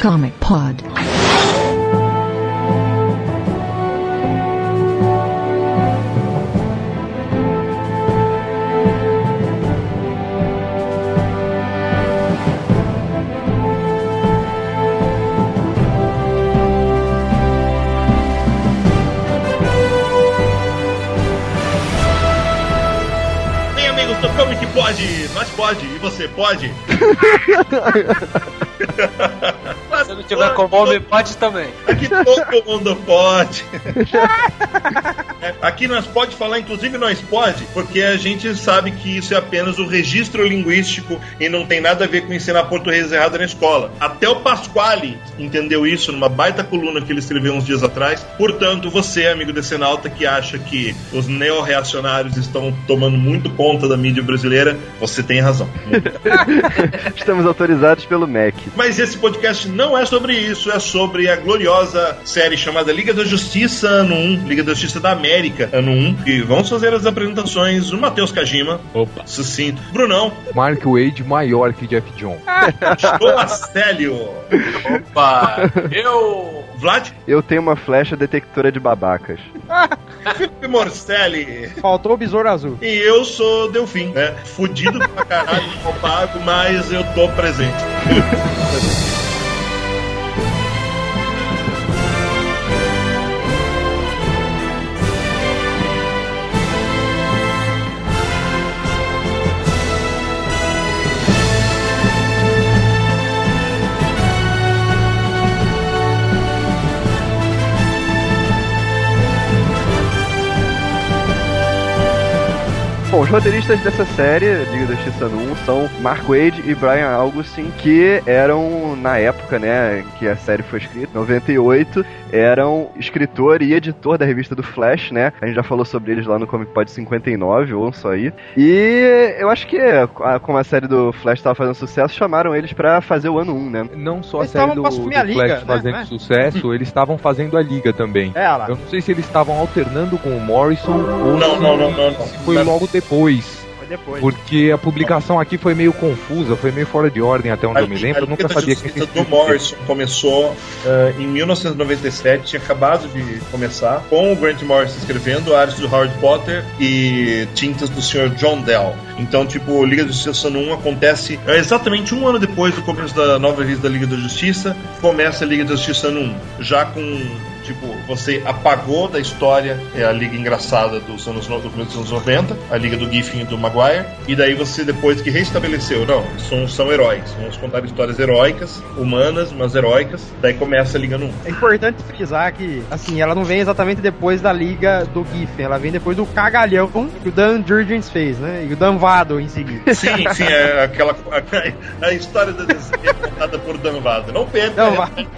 Comic Pod. Bem, amigos do Comic Pode, nós pode, e você pode? Se não tiver com fome, pode também. Aqui todo mundo pode. Aqui nós pode falar, inclusive nós pode, porque a gente sabe que isso é apenas o registro linguístico e não tem nada a ver com ensinar português errado na escola. Até o Pasquale entendeu isso numa baita coluna que ele escreveu uns dias atrás. Portanto, você, amigo decenalta, que acha que os neorreacionários estão tomando muito conta da mídia brasileira, você tem razão. Estamos autorizados pelo MEC. Mas esse podcast não é sobre isso, é sobre a gloriosa série chamada Liga da Justiça Ano 1, Liga da Justiça da América Ano 1. E vamos fazer as apresentações do Matheus Kajima, Opa. sucinto, Brunão, Mark Wade maior que Jeff John. Joacélio, Opa! Eu. Vlad, Eu tenho uma flecha detectora de babacas. Felipe Morcelli. Faltou o besouro azul. E eu sou Delfim, né? Fudido pra caralho, pago, mas eu tô presente. Bom, os roteiristas dessa série, Liga da Justiça no 1, são Mark Wade e Brian Augustin, que eram, na época, né, que a série foi escrita, 98, eram escritor e editor da revista do Flash, né? A gente já falou sobre eles lá no Comic Pod 59, ou só aí. E eu acho que, a- como a série do Flash estava fazendo sucesso, chamaram eles pra fazer o ano 1, né? Não só a Eles série estavam do, do a Flash liga, né? fazendo Não é? sucesso, eles estavam fazendo a liga também. É. Eu não sei se eles estavam alternando com o Morrison ou Não, se não, não, não, não. se foi logo depois. Foi depois. Porque a publicação aqui foi meio confusa, foi meio fora de ordem até onde eu me lembro. Eu A nunca sabia Justiça tinha do Morrison começou eh, em 1997, tinha acabado de começar, com o Grant Morrison escrevendo, arte do Howard Potter e tintas do Sr. John Dell. Então, tipo, Liga da Justiça no 1 acontece eh, exatamente um ano depois do começo da nova revista da Liga da Justiça, começa a Liga da Justiça no 1, já com Tipo, você apagou da história é a liga engraçada dos anos, no- do começo dos anos 90, a liga do Giffen e do Maguire, e daí você, depois que restabeleceu, não, são, são heróis, vamos contar histórias heróicas, humanas, mas heróicas, daí começa a liga no 1. É importante frisar que, assim, ela não vem exatamente depois da liga do Giffen, ela vem depois do cagalhão que o Dan Jurgens fez, né? E o Dan Vado em seguida. Sim, sim, é aquela. A, a história da é contada por Dan Vado. Não perca. Dan é.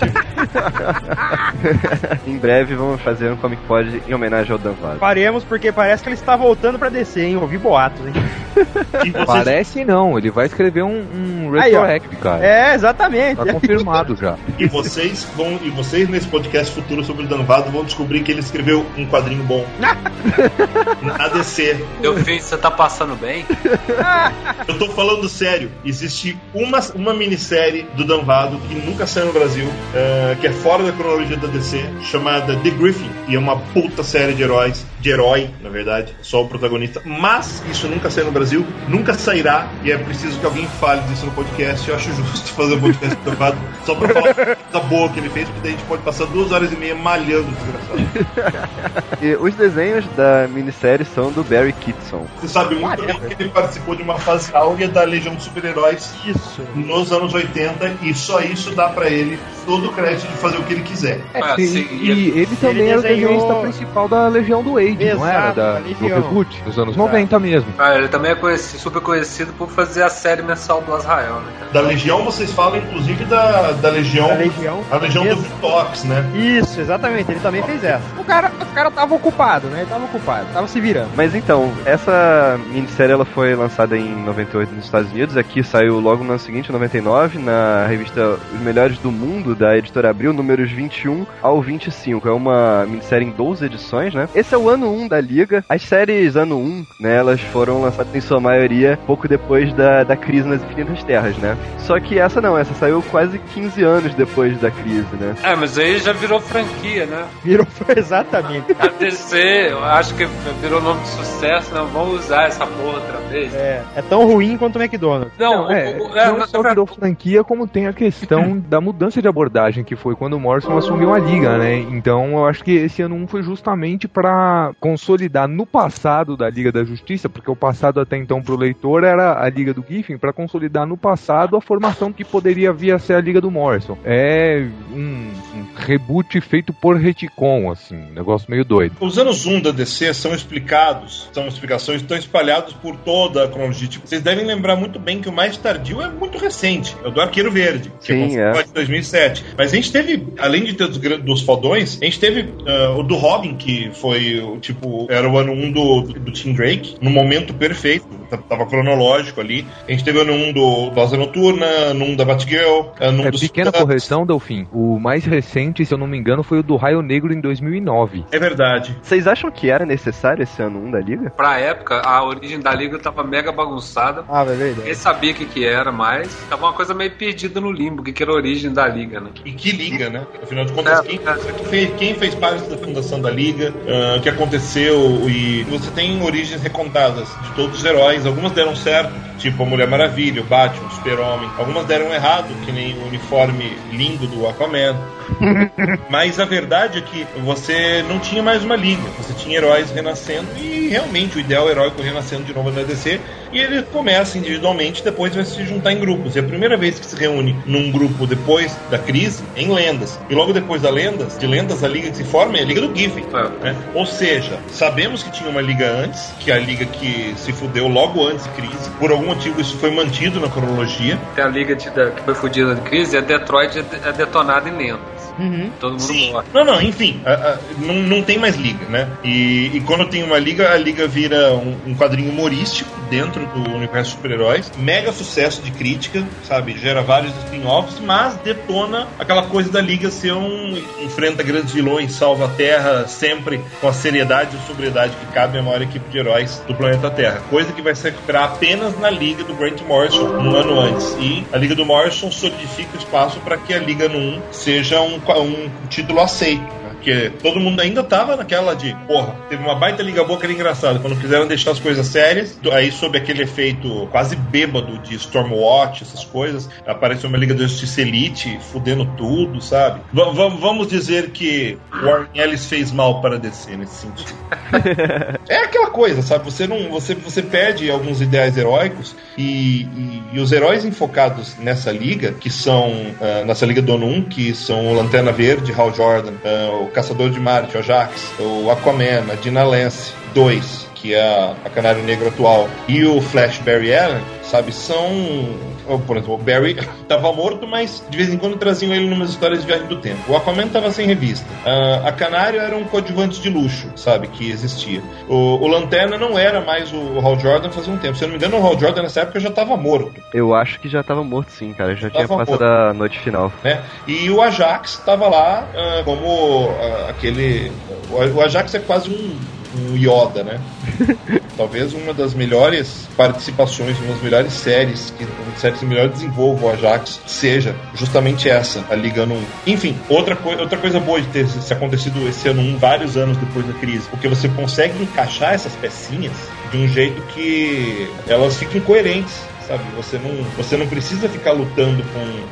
em breve vamos fazer um Comic Pod em homenagem ao Dan Vado. Faremos porque parece que ele está voltando pra descer, hein? Ouvi boatos, hein? vocês- Parece não, ele vai escrever um, um retroact, cara. É, exatamente. Tá confirmado já. E vocês vão, e vocês nesse podcast futuro sobre o Danvado vão descobrir que ele escreveu um quadrinho bom. Na DC. Eu fiz, você tá passando bem? Eu tô falando sério. Existe uma, uma minissérie do Danvado que nunca saiu no Brasil, eh, que é fora da cronologia da DC, chamada The Griffin. E é uma puta série de heróis, de herói, na verdade, só o protagonista. Mas isso nunca saiu no Brasil, nunca sairá, e é preciso que alguém fale disso no podcast. Eu acho justo fazer um podcast do Danvado só pra falar da boa que ele fez, porque daí a gente pode passar duas horas e meia malhando o desgraçado. E os desenhos da minissérie são do Barry Kitson. Você sabe muito bem que ele participou de uma fase áurea da Legião dos Super-Heróis Isso. nos anos 80 e só isso dá pra ele todo o crédito de fazer o que ele quiser. É, Ah, e, sim, e ele também era o desenhou- desenhista principal da Legião do Wade, não era? Exato, Da, do reboot, dos anos Exato. 90 mesmo. Ah, ele também é conhecido- super conhecido por fazer a série mensal do Azrael, né, cara? Da Legião vocês falam inclusive da, da Legião. Da Legião. A Legião do. Vitox, né? Isso, exatamente, ele também fez essa. O cara, o cara tava ocupado, né? Ele tava ocupado, tava se virando. Mas então, essa minissérie ela foi lançada em 98 nos Estados Unidos, aqui saiu logo no ano seguinte, em 99, na revista Os Melhores do Mundo da editora Abril, números 21 ao 25. É uma minissérie em 12 edições, né? Esse é o ano 1 da Liga. As séries ano 1, né, elas foram lançadas em sua maioria pouco depois da, da crise nas Infinitas Terras, né? Só que essa não, essa saiu quase 15 anos depois da crise, né? É, mas aí já virou franquia, né? Virou exatamente. A DC, eu acho que virou nome de sucesso, não vamos usar essa porra outra vez. É, é tão ruim quanto o McDonald's. Não, Não, é, o- o- é, não só virou franquia, como tem a questão da mudança de abordagem, que foi quando o Morrison assumiu a liga, né? Então eu acho que esse ano 1 foi justamente pra consolidar no passado da Liga da Justiça, porque o passado até então pro leitor era a Liga do Giffen, pra consolidar no passado a formação que poderia vir a ser a Liga do Morrison. É um, um reboot feito por retcon, assim, um negócio meio doido. Os anos 1 da DC são explicados, são explicações, estão espalhados por toda a cronologia. Tipo, vocês devem lembrar muito bem que o mais tardio é muito recente, é o do Arqueiro Verde, que Sim, é, é. de 2007. Mas a gente teve, além de ter os, gran- dos fodões, a gente teve ah, o do Robin, que foi, o tipo, era o ano 1 do, do, do Tim Drake, no momento perfeito, tava cronológico ali. A gente teve o ano 1 do, do Asa Noturna, ano 1 da Batgirl, ano 1 É, do pequena correção, Delfim. O mais recente, se eu não me engano, foi o do Raio Negro em 2009. É verdade. Vocês acham que era necessário esse ano 1 da Liga? Pra época, a origem da liga tava mega bagunçada. Ah, é verdade. Ninguém sabia o que, que era mais. Tava uma coisa meio perdida no limbo, o que, que era a origem da liga, né? E que liga, né? Afinal de contas, É, quem, é. quem fez, quem fez parte da fundação da liga, ah, o que aconteceu, e você tem origens recontadas de todos os heróis. Algumas deram certo, tipo a Mulher Maravilha, o Batman, o Super-Homem. Algumas deram errado, que nem o uniforme lindo do Aquaman. Mas a verdade é que você não tinha mais uma liga, você tinha heróis renascendo e realmente o ideal heróico renascendo de novo na DC. E ele começa individualmente, depois vai se juntar em grupos. É a primeira vez que se reúne num grupo depois da crise em lendas. E logo depois da lendas, de lendas, a liga que se forma é a Liga do Giffen. É. né? Ou seja, sabemos que tinha uma liga antes, que é a liga que se fudeu logo antes da crise. Por algum motivo isso foi mantido na cronologia. Tem a liga de- da- que foi fodida de crise a Detroit é, é detonada em lendas. Uhum. Todo mundo Sim. morre. Não, não, enfim, a- a- não, não tem mais liga, né? E, e quando tem uma liga, a liga vira um, um quadrinho humorístico dentro do universo de super-heróis. Mega sucesso de crítica, sabe? Gera vários spin-offs, mas detona aquela coisa da liga ser um. enfrenta grandes vilões, salva a Terra sempre com a seriedade e sobriedade que cabe à maior equipe de heróis do planeta Terra. Coisa que vai se recuperar apenas na liga do Grant Morrison um ano antes. E a liga do Morrison solidifica o espaço para que a liga no 1 seja um, um título aceito. Porque todo mundo ainda tava naquela de, porra, teve uma baita liga boa que era engraçado. Quando quiseram deixar as coisas sérias, aí sob aquele efeito quase bêbado de Stormwatch, essas coisas, apareceu uma Liga da Justiça Elite fudendo tudo, sabe? V- vamos dizer que Warren Ellis fez mal para descer nesse sentido. É aquela coisa, sabe? Você não, você, você perde alguns ideais heróicos e, e- e os heróis enfocados nessa liga, que são ah, nessa liga do ano 1, que são o Lanterna Verde, Hal Jordan, o Caçador de Marte, o Ajax, o Aquaman, a Dina Lance 2, que é a, Canário Negro atual, e o Flash Barry Allen, sabe? São por exemplo, o Barry tava morto, mas de vez em quando traziam ele numas histórias de viagem do tempo. O Aquaman tava sem revista. Ah, a Canário era um coadjuvante de luxo, sabe, que existia. O, o Lanterna não era mais o Hal Jordan fazia um tempo. Se eu não me engano, o Hal Jordan nessa época já tava morto, Eu acho que já tava morto sim, cara. Já tinha Tava passado morto. a noite final. né? E o Ajax tava lá ah, como ah, aquele... O, o Ajax é quase um, um Yoda, né? Talvez uma das melhores participações, uma das melhores séries, que uma das séries que melhor desenvolve o Ajax, seja justamente essa, a Liga no 1. Enfim, outra, coi outra coisa boa de ter se acontecido esse ano 1, vários anos depois da crise, porque você consegue encaixar essas pecinhas de um jeito que elas fiquem coerentes sabe? Você não, você não precisa ficar lutando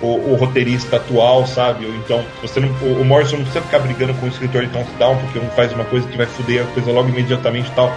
com o, o roteirista atual, sabe? Ou então, você não, o, o Morrison não precisa ficar brigando com o escritor de Down porque um faz uma coisa que vai foder a coisa logo imediatamente e tal.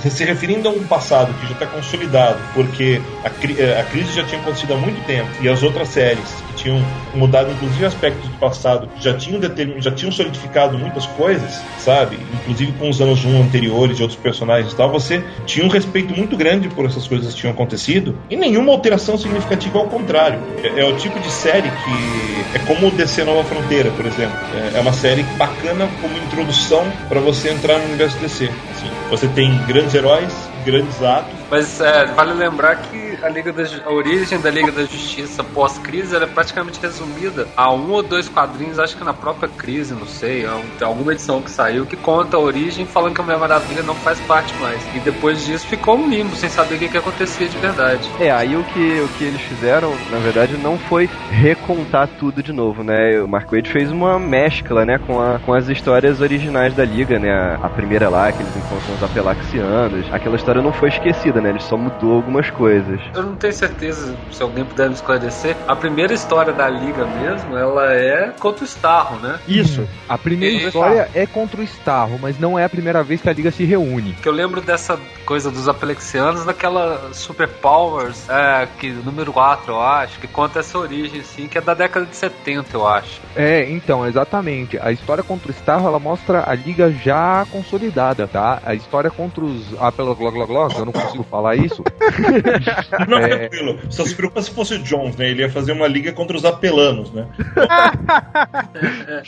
Se referindo a um passado que já está consolidado, porque a, eh, a crise já tinha acontecido há muito tempo e as outras séries que tinham mudado inclusive aspectos do passado, já tinham determin, já tinham solidificado muitas coisas, sabe? Inclusive com os anos 1 anteriores de outros personagens e tal, você tinha um respeito muito grande por essas coisas que tinham acontecido e nenhuma alteração significativa ao contrário. É, é o tipo de série que é como DC Nova Fronteira, por exemplo. É, é uma série bacana como introdução para você entrar no universo DC. Assim, você tem grandes heróis, grandes atos, Mas é, vale lembrar que a, Liga da, a origem da Liga da Justiça pós-crise ela é praticamente resumida a um ou dois quadrinhos, acho que na própria crise, não sei, tem alguma edição que saiu que conta a origem falando que a Mulher Maravilha não faz parte mais. E depois disso ficou um limbo, sem saber o que, que acontecia de verdade. É, aí o que, o que eles fizeram, na verdade, não foi recontar tudo de novo, né? O Mark Wade fez uma mescla, né, com, a, com as histórias originais da Liga, né? A, a primeira lá, que eles encontram os Apelaxianos. Aquela história não foi esquecida, né? Ele só mudou algumas coisas. Eu não tenho certeza se alguém puder me esclarecer. A primeira história da Liga mesmo, ela é contra o Starro, né? Isso. A primeira e... história é contra o Starro, mas não é a primeira vez que a Liga se reúne. Que eu lembro dessa coisa dos Apelexianos naquela Super Powers, é, que número 4, eu acho, que conta essa origem, assim, que é da década de 70, eu acho. É, então, exatamente. A história contra o Starro, ela mostra a Liga já consolidada, tá? A história contra os Apelaxianos, eu não consigo falar isso. não, é... tranquilo. Só se preocupa se fosse o Jones, né? Ele ia fazer uma liga contra os apelanos, né?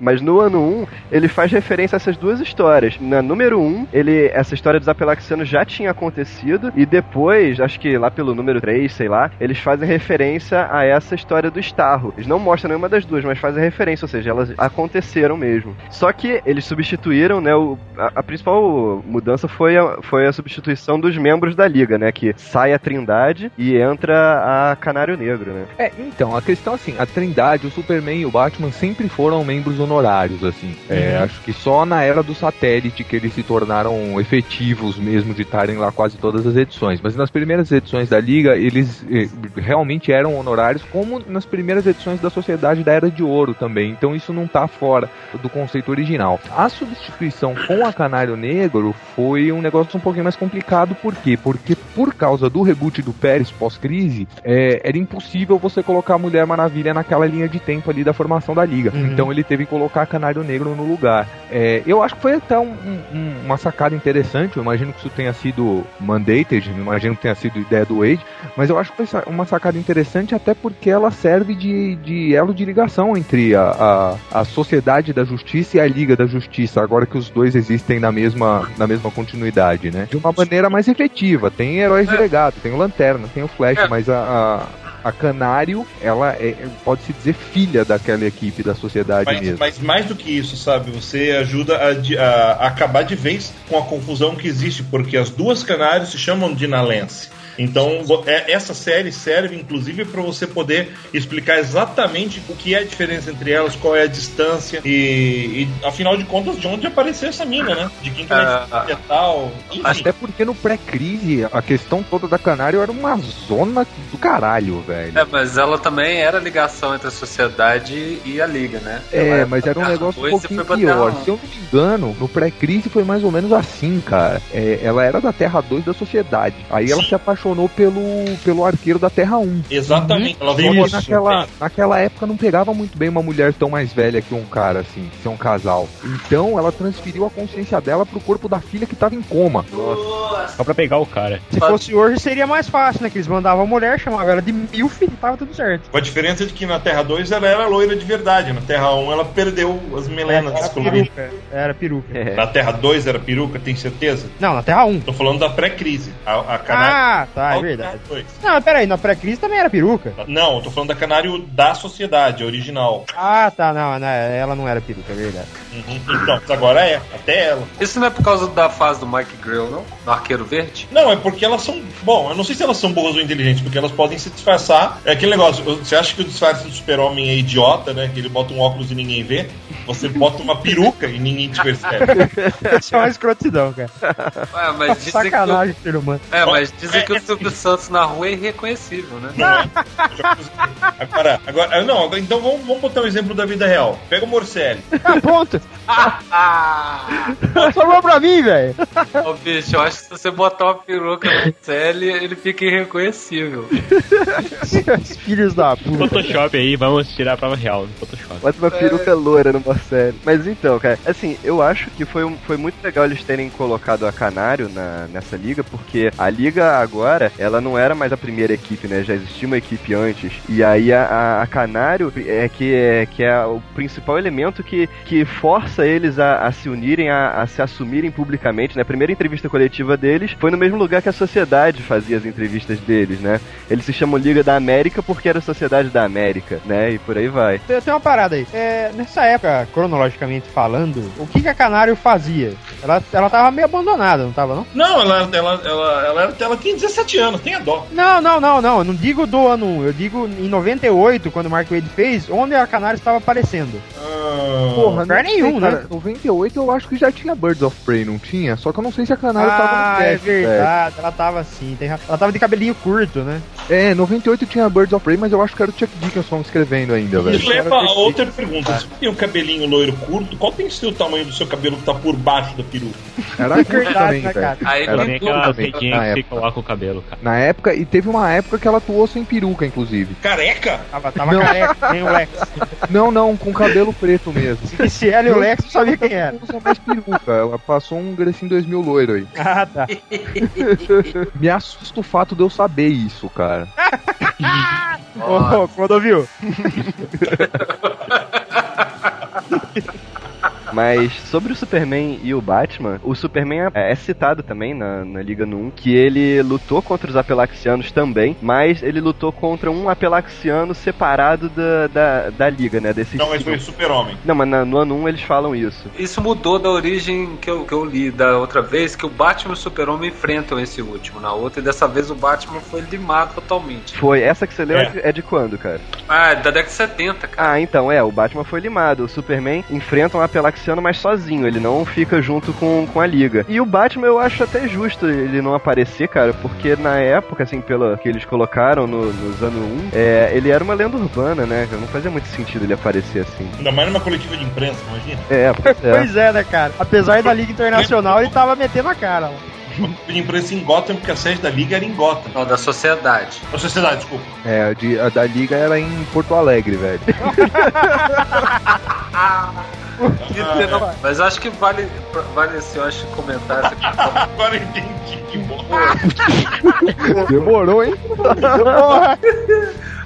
Mas no ano 1, ele faz referência a essas duas histórias. Na número 1, ele, essa história dos apelaxianos já tinha acontecido, e depois, acho que lá pelo número 3, sei lá, eles fazem referência a essa história do Starro. Eles não mostram nenhuma das duas, mas fazem referência, ou seja, elas aconteceram mesmo. Só que eles substituíram, né, o, a, a principal mudança foi a, foi a substituição dos membros da liga, né, que sai a Trindade e entra a Canário Negro, né? É, então, a questão assim, a Trindade, o Superman e o Batman sempre foram membros honorários, assim. É, uhum. acho que só na era do satélite que eles se tornaram efetivos mesmo de estarem lá quase todas as edições. Mas nas primeiras edições da Liga, eles eh, realmente eram honorários, como nas primeiras edições da Sociedade da Era de Ouro também. Então isso não tá fora do conceito original. A substituição com a Canário Negro foi um negócio um pouquinho mais complicado, por quê? Porque por causa do reboot do Pérez pós-crise, é, era impossível você colocar a Mulher Maravilha naquela linha de tempo ali da formação da Liga. Uhum. Então ele teve que colocar Canário Negro no lugar. É, eu acho que foi até um, um, uma sacada interessante. Eu imagino que isso tenha sido mandated, imagino que tenha sido ideia do Wade, mas eu acho que foi uma sacada interessante até porque ela serve de, de elo de ligação entre a, a, a Sociedade da Justiça e a Liga da Justiça, agora que os dois existem na mesma, na mesma continuidade, né? De uma maneira mais efetiva. Tem heróis é. delegados, tem o Lanterna, tem o Flash, é. mas a, a a Canário, ela é, pode-se dizer, filha daquela equipe da sociedade mas, mesmo. Mas mais do que isso, sabe? Você ajuda a, a, acabar de vez com a confusão que existe, porque as duas Canários se chamam Dinalense. Então, é, essa série serve inclusive para você poder explicar exatamente o que é a diferença entre elas, qual é a distância e, e afinal de contas, de onde apareceu essa mina, né? De quem que ela é tal. Enfim. Até porque no pré-crise, a questão toda da Canário era uma zona do caralho, velho. É, mas ela também era ligação entre a sociedade e a liga, né? É, mas era um negócio um pouquinho pior. Se eu não me engano, no pré-crise foi mais ou menos assim, cara. É, ela era da Terra 2 da sociedade. Aí ela se apaixonou apaixonou pelo, pelo arqueiro da Terra 1. Exatamente. Uhum. Ela veio naquela, naquela época não pegava muito bem uma mulher tão mais velha que um cara, assim, ser um casal. Então ela transferiu a consciência dela pro corpo da filha que tava em coma. Nossa. Só pra pegar o cara. Se fosse hoje seria mais fácil, né? Que eles mandavam a mulher, chamavam ela de milf e tava tudo certo. Com a diferença de que na Terra 2 ela era loira de verdade. Na Terra 1 ela perdeu as melenas era peruca. Era peruca. É. Na Terra 2 era peruca, tem certeza? Não, na Terra 1. Tô falando da pré-crise. A, a Ah, tá, é verdade. Não, mas peraí, na pré-crise também era peruca. Não, eu tô falando da canário da sociedade, original. Ah, tá, não, não ela não era peruca, é verdade. Uhum. Então, agora é, até ela. Isso não é por causa da fase do Mike Grill, não? Do Arqueiro Verde? Não, é porque elas são. Bom, eu não sei se elas são boas ou inteligentes, porque elas podem se disfarçar. É aquele negócio, você acha que o disfarce do super-homem é idiota, né? Que ele bota um óculos e ninguém vê. Você bota uma peruca e ninguém te percebe. Isso é uma escrotidão, cara. Ué, mas dizem Sacanagem, que o... É, mas dizem é, que o Silvio Santos na rua é irreconhecível, né? Não. Agora, agora, não, então vamos, vamos botar um exemplo da vida real. Pega o Morcelli. Ah, pronto. Sobrou pra mim, velho. Ô, bicho, eu acho que se você botar uma peruca no Morcelli, ele fica irreconhecível. filhos da puta. Photoshop aí, vamos tirar a prova real no Photoshop. Bota uma peruca é. loira no Morcelli. Mas então, cara, assim, eu acho que foi, foi muito legal eles terem colocado a Canário na, nessa liga, porque a liga agora agora, ela não era mais a primeira equipe, né? Já existia uma equipe antes. E aí a, a, a Canário é que é, que é o principal elemento que, que força eles a, a se unirem, a, a se assumirem publicamente, né? A primeira entrevista coletiva deles foi no mesmo lugar que a sociedade fazia as entrevistas deles, né? Eles se chamam Liga da América porque era a Sociedade da América, né? E por aí vai. Tem, tem uma parada aí. É, nessa época, cronologicamente falando, o que, que a Canário fazia? Ela, ela tava meio abandonada, não tava, não? Não, ela, ela, ela, ela, era- ela tinha 17 anos, tem a dó. Não, não, não, não. Eu não digo do ano 1. Eu digo em 98, quando o Mark Wade fez, onde a Canário estava aparecendo. Ah, Porra, lugar nenhum, cara. né? 98 eu acho que já tinha Birds of Prey, não tinha? Só que eu não sei se a Canário tava Ah, no é cast, velho. verdade. Ela tava assim. tem Ela tava de cabelinho curto, né? É, 98 tinha Birds of Prey, mas eu acho que era o Chuck Dickinson escrevendo ainda, velho. Isso leva a outra pergunta. Se tem um cabelinho loiro curto, qual tem que ser o tamanho do seu cabelo que tá por baixo da peruca? Era curto também, né, velho. cara? Aí Era Tem aquela pequinha que você coloca o cabelo, cara. Na época, e teve uma época que ela atuou sem peruca, inclusive. Careca? Tava, tava Não. careca, nem o Lex. Não, não, com cabelo preto mesmo. E se ela e o Lex não sabia quem era. Não mais peruca, ela passou um Grecinho 2000 loiro aí. Ah, tá. Me assusta o fato de eu saber isso, cara. Ô, Clodovil. Mas sobre o Superman e o Batman, o Superman é, é citado também na, na Liga no 1 que ele lutou contra os Apelaxianos também, mas ele lutou contra um Apelaxiano separado da, da, da Liga, né? Desse Não, mas foi super-homem. Não, mas na- no ano 1 eles falam isso. Isso mudou da origem que eu, que eu li da outra vez, que o Batman e o Super-Homem enfrentam esse último na outra, e dessa vez o Batman foi limado totalmente. Foi, essa que você leu é, É. de, é de quando, cara? Ah, é da década de 70, cara. Ah, então, é, o Batman foi limado. O Superman enfrenta um Apelaxiano, mas sozinho, ele não fica junto com, com a Liga. E o Batman eu acho até justo ele não aparecer, cara, porque na época, assim, pela que eles colocaram no- nos anos 1, é, ele era uma lenda urbana, né? Não fazia muito sentido ele aparecer assim. Ainda mais numa coletiva de imprensa, imagina. É, pois é. Pois é, né, cara? Apesar da Liga Internacional, ele tava metendo a cara. lá. Uma coletiva de imprensa em Gotham, porque a sede da Liga era em Gotham. Não, da sociedade. A sociedade, desculpa. É, a, de- a da Liga era em Porto Alegre, velho. Mas eu acho que vale, vale assim, eu acho, comentar essa questão. Agora eu entendi que bom. Demorou, hein?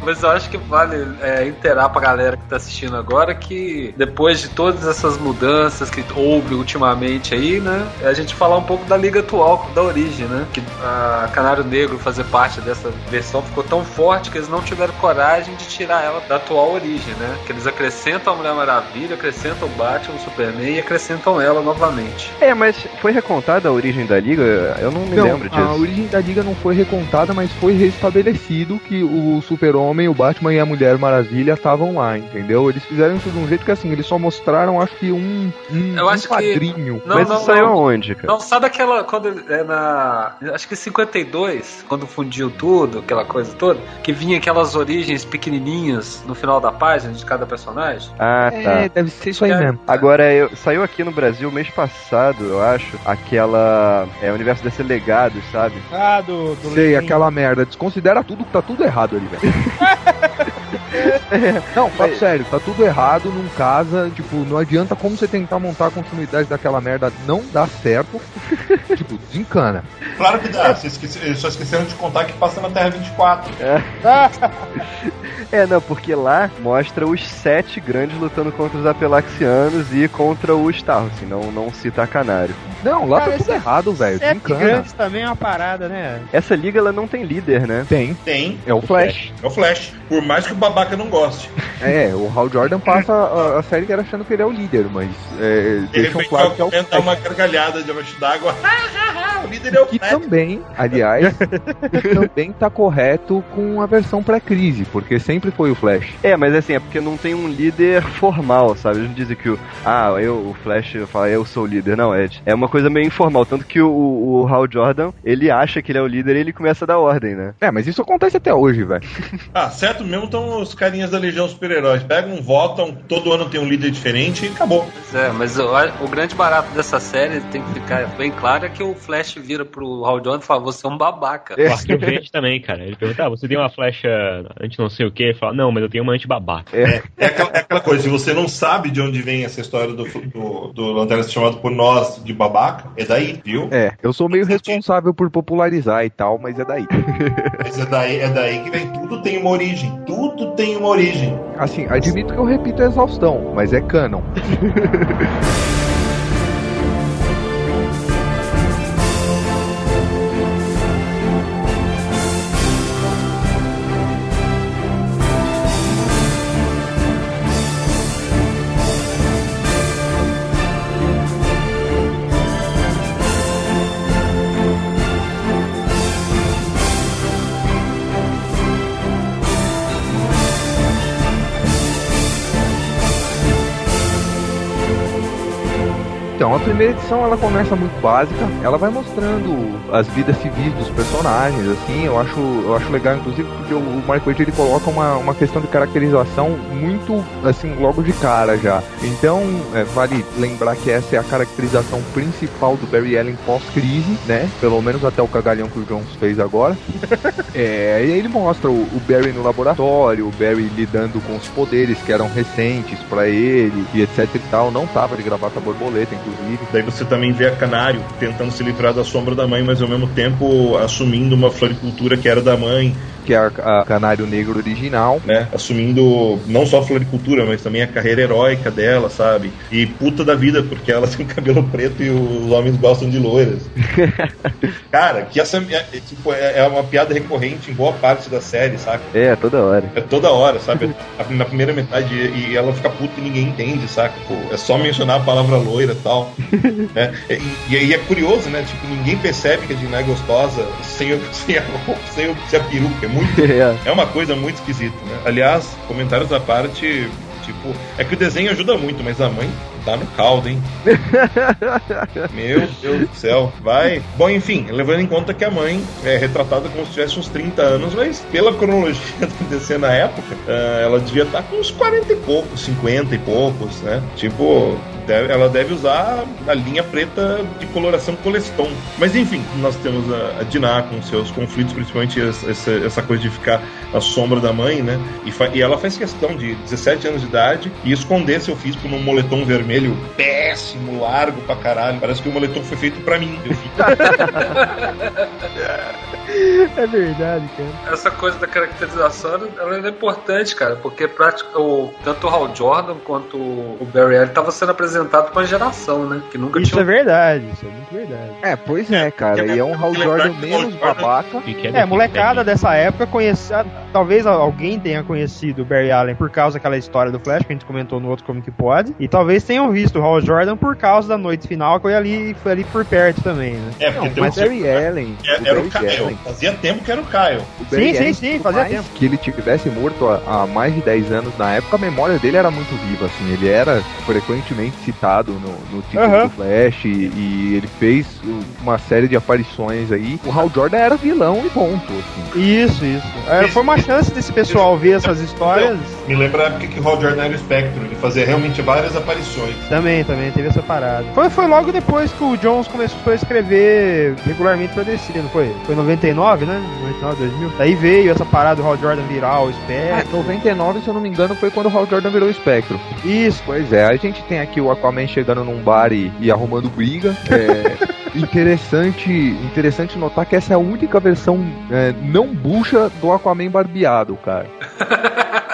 Mas eu acho que vale é, inteirar pra galera que tá assistindo agora que depois de todas essas mudanças que houve ultimamente aí, né? A gente falar um pouco da liga atual, da origem, né? Que a Canário Negro fazer parte dessa versão ficou tão forte que eles não tiveram coragem de tirar ela da atual origem, né? Que eles acrescentam a Mulher Maravilha, acrescentam o Batman, o Superman e acrescentam ela novamente. É, mas foi recontada a origem da Liga? Eu não me Não, lembro a disso. origem da Liga não foi recontada, mas foi restabelecido que o Super-Homem, o Batman e a Mulher Maravilha estavam lá, entendeu? Eles fizeram isso de um jeito que assim, eles só mostraram, acho que um, um, Eu um acho que- quadrinho. Não, mas não, isso saiu aonde, cara? Não, sabe aquela. Quando é na. Acho que 52, quando fundiu tudo, aquela coisa toda, que vinha aquelas origens pequenininhas no final da página de cada personagem? Ah, tá. É, deve ser isso aí É. mesmo. Agora, eu, saiu aqui no Brasil mês passado, eu acho, aquela. É, Universo desse Legados, sabe? Ah, do. do Sei, aquela merda. Desconsidera tudo, tá tudo errado ali, velho. não, papo Mas- sério, tá tudo errado, não casa. Tipo, não adianta como você tentar montar a continuidade daquela merda, não dá certo. tipo, desencana. Claro que dá. Vocês eles só esqueceram de contar que passa na Terra 24. É, não, porque lá mostra os sete grandes lutando contra os Apelaxianos e contra o Star, assim, não, não cita a Canário. Não, lá Cara, tá tudo errado, velho. Sete grandes também é uma parada, né? Essa liga, ela não tem líder, né? Tem, Tem. é o Flash. É o Flash. Por mais que o babaca não goste. É, o Hal Jordan passa a, a série inteira achando que ele é o líder, mas é, Ele deixam claro que é o dar Flash. uma gargalhada de abaixo d'água. o líder é o Que Flash. também, aliás, que também tá correto com a versão pré-crise, porque sempre foi o Flash. É, mas assim, é porque não tem um líder formal, sabe? Eles não dizem que o. Ah, eu, o Flash fala, eu sou o líder. Não, é, é uma coisa meio informal. Tanto que o, o Hal Jordan, ele acha que ele é o líder e ele começa a dar ordem, né? É, mas isso acontece até hoje, velho. Ah, certo mesmo estão os carinhas da Legião Super-Heróis. Pegam, votam, todo ano tem um líder diferente e acabou. Pois é, mas o, o grande barato dessa série tem que ficar bem claro é que o Flash vira pro Hal Jordan e fala: Você é um babaca. O Arqueiro Verde também, cara. Ele pergunta, ah, você tem uma flecha anti não sei o que? Ele fala, não, mas eu tenho uma anti-babaca. É aquela, é aquela coisa, se você não sabe de onde vem essa história do, do, do Lanterna chamado por nós de babaca, é daí, viu? É, eu sou meio responsável por popularizar e tal, mas é daí. Mas é daí, é daí que vem. Tudo tem uma origem. Tudo tem uma origem. Assim, admito que eu repito a exaustão, mas é canon. Então, a primeira edição ela começa muito básica, ela vai mostrando as vidas civis dos personagens, assim, eu acho, eu acho legal, inclusive, porque o Mark Waid ele coloca uma, uma questão de caracterização muito, assim, logo de cara já. Então, é, vale lembrar que essa é a caracterização principal do Barry Allen pós-crise, né? Pelo menos até o cagalhão que o Jones fez agora. É, e aí ele mostra o, o Barry no laboratório, o Barry lidando com os poderes que eram recentes pra ele e etc e tal. Não tava de gravata borboleta, inclusive. Daí você também vê a Canário tentando se livrar da sombra da mãe, mas ao mesmo tempo assumindo uma floricultura que era da mãe, Que é a, a Canário Negro original. né? Assumindo não só a floricultura, mas também a carreira heróica dela, sabe? E puta da vida, porque ela tem cabelo preto e os homens gostam de loiras. Cara, que essa é, é, tipo, é, é uma piada recorrente em boa parte da série, saca? É, toda hora. É toda hora, sabe? A- Na primeira metade e e ela fica puta e ninguém entende, saca? Pô, é só mencionar a palavra loira e tal. né? E, e aí é curioso, né? Tipo, ninguém percebe que a Dina é gostosa sem, sem, a, sem, o- sem a peruca. É muito. É. É uma coisa muito esquisita, né? Aliás, comentários à parte, tipo, é que o desenho ajuda muito, mas a mãe tá no caldo, hein? Meu Deus do céu, vai. Bom, enfim, levando em conta que a mãe é retratada como se tivesse uns 30 anos, mas pela cronologia do DC na época, ah, ela devia estar com uns 40 e poucos, 50 e poucos, né? Tipo, deve- ela deve usar a linha preta de coloração Coleston. Mas enfim, nós temos a, a Dinah com seus conflitos, principalmente essa, essa- coisa de ficar à sombra da mãe, né? E, fa- e ela faz questão de 17 anos de idade e esconder seu físico num moletom vermelho péssimo, largo pra caralho. Parece que o moletom foi feito pra mim. Eu fico- É verdade, cara. Essa coisa da caracterização ela é importante, cara, porque prática, o, tanto o Hal Jordan quanto o Barry Allen estavam sendo apresentados pra uma geração, né? Que nunca Isso tinha. é verdade, isso é muito verdade. É, pois é, cara. E é um Hal Jordan menos babaca. É, molecada dessa época conhecia. Talvez alguém tenha conhecido o Barry Allen por causa daquela história do Flash que a gente comentou no outro Como Que Pode. E talvez tenham visto o Hal Jordan por causa da noite final, que foi ali, foi ali por perto também, né? É, porque Não, tem mas um- Barry Allen. É- o era o Barry Kyle. Allen Fazia tempo que era o Kyle. O Sim, sim, sim, fazia tempo. que ele tivesse morto há, há mais de 10 anos na época, a memória dele era muito viva, assim. Ele era frequentemente citado no, no título Aham. do Flash e, e ele fez uma série de aparições aí. O Hal Jordan era vilão e ponto, assim. Isso, isso. É, foi uma chance desse pessoal ver essas histórias. Me lembra a época que o Hal Jordan era o Spectro. Ele fazia realmente várias aparições. Também, também teve essa parada. Foi, foi logo depois que o Jones começou a escrever regularmente pra DC, não foi? Foi em 99, né? 99, 2000. Daí veio essa parada do Hal Jordan virar o É, Spectre. 99, se eu não me engano, foi quando o Hal Jordan virou espectro. Isso. Pois é, a gente tem aqui o Aquaman chegando num bar e, e arrumando briga. É interessante, interessante notar que essa é a única versão é, não bucha do Aquaman barbeado, cara.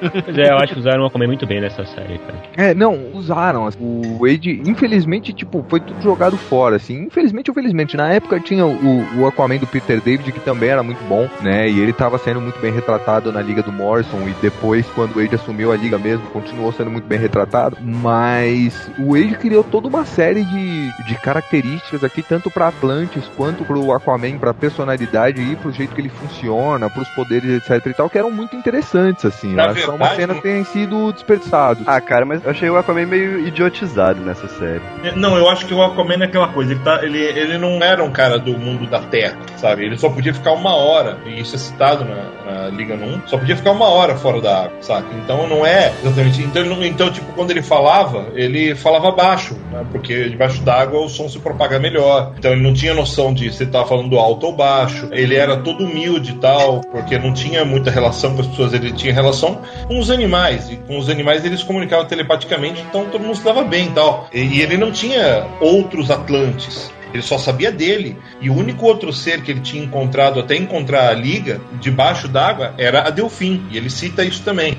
Pois é, eu acho que usaram o Aquaman muito bem nessa série, cara. É, não, usaram. assim, O Wade, infelizmente, tipo, foi tudo jogado fora, assim. Infelizmente ou felizmente. Na época tinha o, o Aquaman do Peter David, que também era muito bom, né? E ele tava sendo muito bem retratado na Liga do Morrison. E depois, quando o Wade assumiu a Liga mesmo, continuou sendo muito bem retratado. Mas o Wade criou toda uma série de, de características aqui, tanto pra Atlantis quanto pro Aquaman, pra personalidade e pro jeito que ele funciona, pros poderes, etc e tal, que eram muito interessantes, assim. Na Eu acho que é uma verdade, que tenham sido desperdiçados. Ah, cara, mas eu achei o Aquaman meio idiotizado nessa série. Não, eu acho que o Aquaman é aquela coisa. Ele, tá, ele, ele não era um cara do mundo da Terra, sabe? Ele só podia ficar uma hora, e isso é citado na, na Liga 1, só podia ficar uma hora fora da água, saca? Então não é exatamente. Então, ele não- então tipo, quando ele falava, ele falava baixo, né? Porque debaixo d'água o som se propaga melhor. Então ele não tinha noção de se ele tava falando alto ou baixo. Ele era todo humilde e tal, porque não tinha muita relação com as pessoas. Ele tinha relação com os animais. E com os animais eles comunicavam telepaticamente, então todo mundo se dava bem e tal. E, e ele não tinha outros Atlantes. Ele só sabia dele. E o único outro ser que ele tinha encontrado até encontrar a liga debaixo d'água era a Delfim. E ele cita isso também.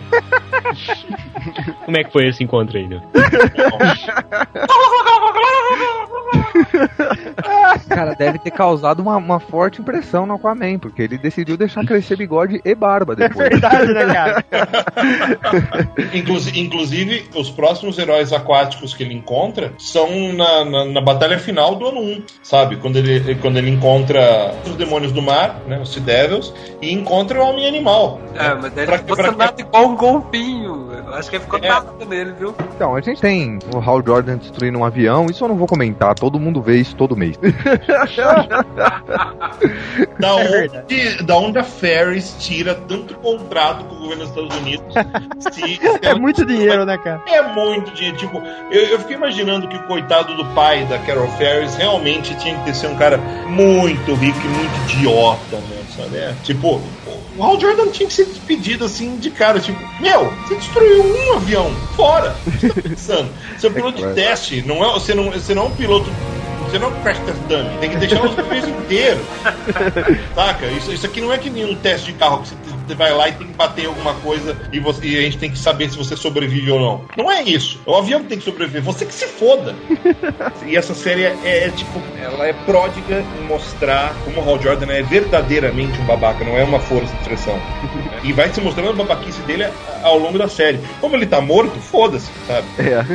Como é que foi esse encontro aí, né? Cara, deve ter causado uma, uma forte impressão no Aquaman, porque ele decidiu deixar crescer bigode e barba É depois. verdade, né, cara? Inclusive, inclusive, os próximos heróis aquáticos que ele encontra são na, na, na batalha final do ano 1, sabe? Quando ele, quando ele encontra os demônios do mar, né? Os Sea Devils, e encontra o Homem-Animal. É, mas Pra ele ficou pra nada igual um golfinho. Eu acho que ele ficou É. nada nele, viu? Então, a gente tem o Hal Jordan destruindo um avião, isso eu não vou comentar, todo mundo vê isso todo mês. Da, É onde, da onde a Ferris tira tanto contrato com o governo dos Estados Unidos. se- É muito dinheiro, né, cara? É muito dinheiro. Tipo, eu, eu fiquei imaginando que o coitado do pai da Carol Ferris realmente tinha que ser um cara muito rico e muito idiota, né? Sabe? É, tipo, o Hal Jordan tinha que ser despedido assim de cara. Tipo, meu, você destruiu um avião, fora. O que você tá pensando? Você é um piloto de teste, não é, você, não, você não é um piloto. Você não é um crash test dummy, tem que deixar os aviões inteiros. Saca? Isso, isso aqui não é que nem um teste de carro que você você vai lá e tem que bater em alguma coisa e, você- e a gente tem que saber se você sobrevive ou não. Não é isso. É o avião que tem que sobreviver. Você que se foda. e essa série é, é, tipo, ela é pródiga em mostrar como o Hal Jordan é verdadeiramente um babaca, não é uma força de expressão. e vai se mostrando a babaquice dele ao longo da série. Como ele tá morto, foda-se, sabe? É.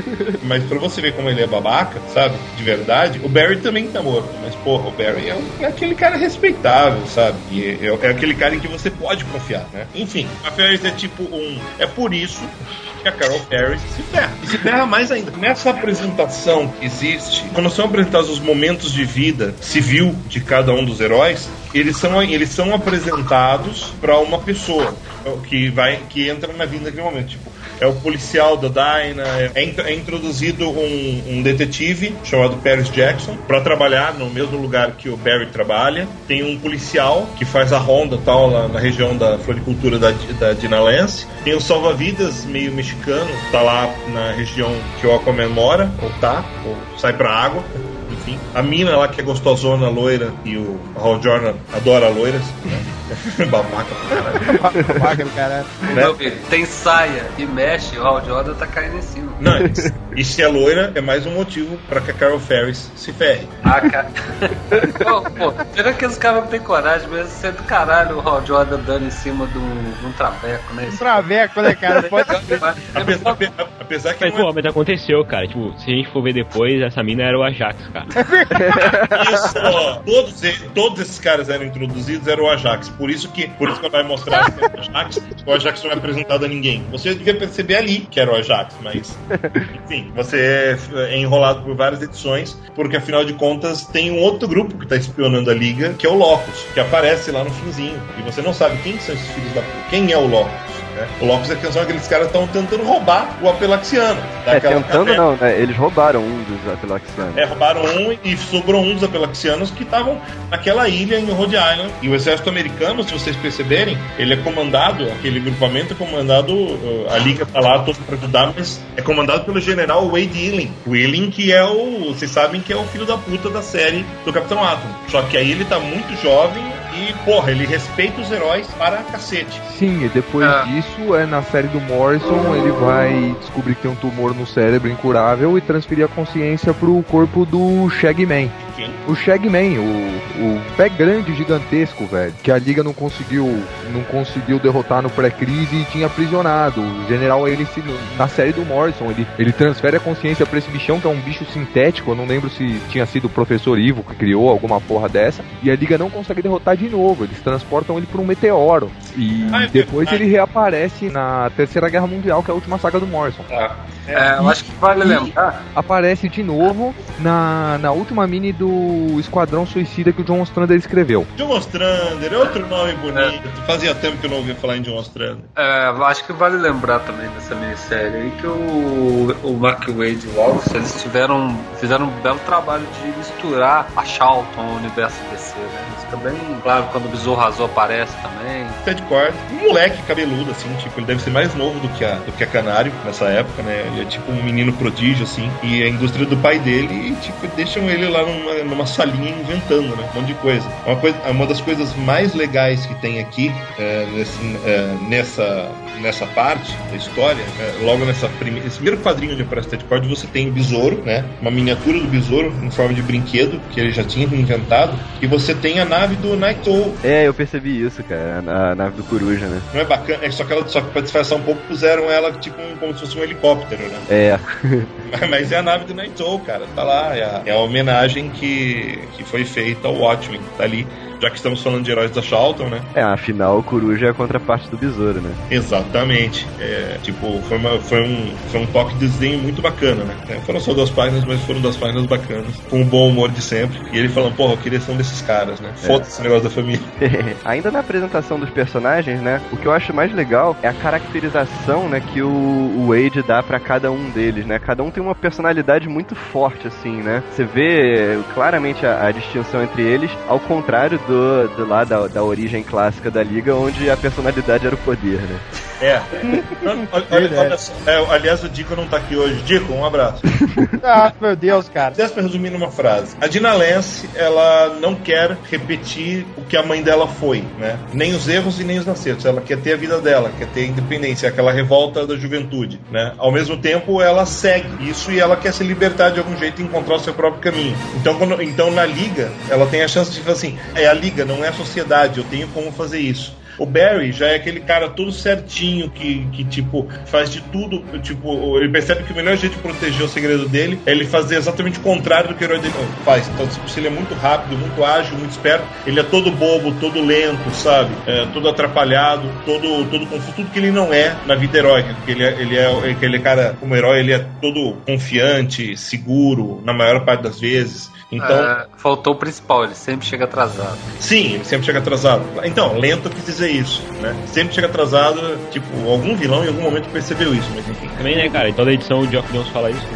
Mas pra você ver como ele é babaca, sabe? De verdade, o Barry também tá morto. Mas, porra, o Barry é, um- é aquele cara respeitável, sabe? E é, é aquele cara em que você pode confiar, né? Enfim, a Ferris é tipo um. É por isso que a Carol Ferris se ferra. E se ferra mais ainda. Nessa apresentação que existe, quando são apresentados os momentos de vida civil de cada um dos heróis, eles são, eles são apresentados pra uma pessoa que vai que entra na vida naquele momento. Tipo, é o policial da Dinah, é, int- é introduzido um, um detetive chamado Paris Jackson para trabalhar no mesmo lugar que o Barry trabalha. Tem um policial que faz a ronda tal lá na região da floricultura da, da. Tem um salva-vidas meio mexicano, tá lá na região que o Aquaman mora, ou tá, ou sai pra água. Enfim, a mina lá que é gostosona, loira, e o Hal Jordan adora loiras. Né? Babaca pra caralho. Babaca do cara. Né? Meu filho, tem saia e mexe, o Hal Jordan tá caindo em cima. Não, e se é loira, é mais um motivo pra que a Carol Ferris se ferre. Ah, cara. pô, pô, será que os caras não têm coragem mesmo? Você é do caralho o Hal Jordan dando em cima de um, de um traveco, né? Um traveco, né, cara? Pode... Apesar, ape- apesar que Mas, não pô, mas aconteceu, cara. Tipo, se a gente for ver depois, essa mina era o Ajax, cara. é isso, ó, todos, todos esses caras eram introduzidos, era o Ajax. Por isso que, por isso que vai mostrar que era o Ajax, o Ajax não é apresentado a ninguém. Você devia perceber ali que era o Ajax, mas enfim, você é enrolado por várias edições, porque afinal de contas tem um outro grupo que tá espionando a liga, que é o Locus, que aparece lá no finzinho. E você não sabe quem são esses filhos da puta. Quem é o Locus? Né? O Locus é que são aqueles caras estão tentando roubar o Apelaxiano. É, tentando caverna. não, né? Eles roubaram um dos Apelaxianos. É, roubaram um e sobrou um dos apelaxianos que estavam naquela ilha em Rhode Island. E o exército americano, se vocês perceberem, ele é comandado, aquele grupamento é comandado, uh, a liga tá lá toda pra ajudar, mas é comandado pelo general Wade Ealing. O Ealing que é o, vocês sabem que é o filho da puta da série do Capitão Atom. Só que aí ele tá muito jovem e, porra, ele respeita os heróis para cacete. Sim, e depois Ah. disso, é na série do Morrison, ele vai descobrir que tem um tumor no cérebro incurável e transferir a consciência pro corpo do Shagman. Quem? O Shagman, o, o pé grande gigantesco, velho, que a liga não conseguiu, não conseguiu derrotar no pré-crise e tinha aprisionado. O general ele se- na série do Morrison, ele, ele transfere a consciência pra esse bichão que é um bicho sintético, eu não lembro se tinha sido o professor Ivo que criou alguma porra dessa, e a liga não consegue derrotar de novo, eles transportam ele pra um meteoro. E Ah, é depois verdade. ele reaparece na Terceira Guerra Mundial, que é a última saga do Morrison. Tá. É, eu acho que vale lembrar. Aparece de novo na, na última mini do Esquadrão Suicida que o John Ostrander escreveu. John Ostrander, é outro nome bonito. Fazia tempo que eu não ouvia falar em John Ostrander. É, acho que vale lembrar também dessa minissérie aí que o, o Mark Wade e o Wallace eles tiveram, fizeram um belo trabalho de misturar a Charlton ao universo DC, né? Isso bem claro quando o Besouro Azul aparece também. Ted Cord, um moleque cabeludo, assim, tipo, ele deve ser mais novo do que a, do que a Canário nessa época, né? Ele é tipo um menino prodígio, assim, e a indústria do pai dele, e, tipo, deixam ele lá numa, salinha inventando, né? Um monte de coisa. Uma, coisa. uma das coisas mais legais que tem aqui, é, nesse, é, nessa, nessa parte da história, é, logo nessa esse primeiro quadrinho de Empresta de Cord, você tem o besouro, né? Uma miniatura do besouro em forma de brinquedo, que ele já tinha inventado, e você tem a nave do Night Owl. É, eu percebi isso, cara, a, a nave do Coruja, né? Não é bacana, é só que ela, só que pra disfarçar um pouco, puseram ela tipo um, como se fosse um helicóptero, né? É. Mas é a nave do Night Owl, cara, tá lá, é a, é a homenagem que, que foi feita ao Watchmen, tá ali já que estamos falando de heróis da Charlton, né? É, afinal o Coruja é a contraparte do Besouro, né? Exatamente. É, tipo, foi, uma, foi, um, foi um toque de desenho muito bacana, né? É, foram só duas páginas, mas foram duas páginas bacanas, com o bom humor de sempre. E ele falando, porra, eu queria ser um desses caras, né? Foda-se esse negócio da família. Ainda na apresentação dos personagens, né? O que eu acho mais legal é a caracterização, né, que o, o Wade dá para cada um deles, né? Cada um tem uma personalidade muito forte, assim, né? Você vê claramente a, a distinção entre eles, ao contrário do, do lá da, da origem clássica da liga, onde a personalidade era o poder, né? É. olha, olha, olha só. É, aliás, o Dico não tá aqui hoje. Dico, um abraço. ah, meu Deus, cara. Dessa pra resumir numa frase. A Dina Lance, ela não quer repetir o que a mãe dela foi, né? Nem os erros e nem os acertos. Ela quer ter a vida dela, quer ter a independência, aquela revolta da juventude, né? Ao mesmo tempo, ela segue isso e ela quer se libertar de algum jeito e encontrar o seu próprio caminho. Então, quando, então na liga, ela tem a chance de falar assim: é a liga, não é a sociedade, eu tenho como fazer isso. O Barry já é aquele cara todo certinho que, que tipo, faz de tudo. Tipo, ele percebe que o melhor jeito de proteger o segredo dele é ele fazer exatamente o contrário do que o herói dele faz. Então, tipo, se ele é muito rápido, muito ágil, muito esperto, ele é todo bobo, todo lento, sabe? É, todo atrapalhado, todo, todo confuso, tudo que ele não é na vida heróica. Porque ele é, ele é aquele cara, como herói, ele é todo confiante, seguro, na maior parte das vezes. Então, é, faltou o principal, ele sempre chega atrasado. Sim, ele sempre chega atrasado. Então, lento quis dizer isso, né? Sempre chega atrasado, tipo, algum vilão em algum momento percebeu isso, mas enfim. Também, né, cara? Em toda edição o Geoff Jones fala isso.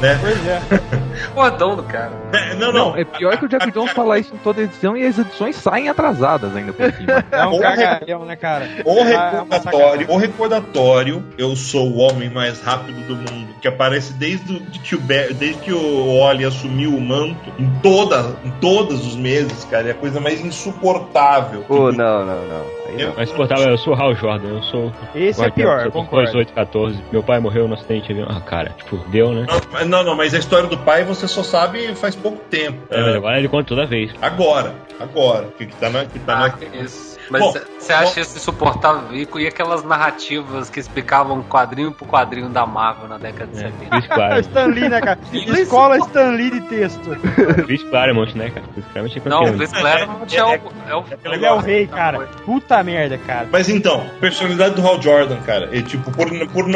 Né? Pois é. Fodão do cara. É, não, não. Não, é pior que o Jack Jones falar isso em toda edição e as edições saem atrasadas ainda por cima. É um cagalhão, né, cara? O Ah, é recordatório, o recordatório, eu sou o homem mais rápido do mundo, que aparece desde o- de que o Be- desde que o Oli assumiu o manto, em toda, em todos os meses, cara, é a coisa mais insuportável. Pô, que- não, não, não. Não. Mas eu sou o Hal Jordan, eu sou. Esse é guardião, pior, eu concordo. 18, 14. Meu pai morreu no acidente de avião. Ah, cara, tipo, deu, né? Não, não, não, mas a história do pai você só sabe faz pouco tempo. É, É, agora ele conta toda vez. agora, agora, que, que tá na, que tá Ah, na, isso. Mas você acha isso insuportável? E, e aquelas narrativas que explicavam quadrinho por quadrinho da Marvel na década de É, 70? Chris É o Claremont. Stan Lee, né, cara? Escola Stan Lee de texto. Chris Claremont, né, cara? Chris Claremont é Não. Chris Claremont é, o, é o. Ele é o rei, cara. Puta merda, cara. Mas então, personalidade do Hal Jordan, cara, ele, tipo, por, por,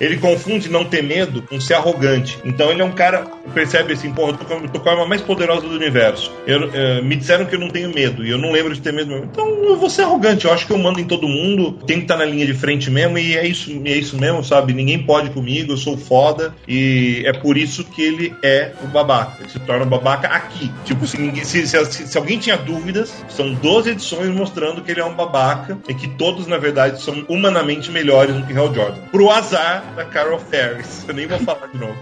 ele confunde não ter medo com ser arrogante. Então ele é um cara, percebe assim, porra, eu tô com, eu tô com a arma mais poderosa do universo. Eu, eh, me disseram que eu não tenho medo, e eu não lembro de ter medo mesmo. Então eu vou ser arrogante, eu acho que eu mando em todo mundo, tenho que estar na linha de frente mesmo, e é isso, é isso mesmo, sabe? Ninguém pode comigo, eu sou foda, e é por isso que ele é o babaca. Ele se torna um babaca aqui. Tipo, se, ninguém, se, se, se alguém tinha dúvidas, são 12 edições mostrando que ele é um babaca e que todos, na verdade, são humanamente melhores do que Hal Jordan. Pro azar da Carol Ferris. Eu nem vou falar de novo.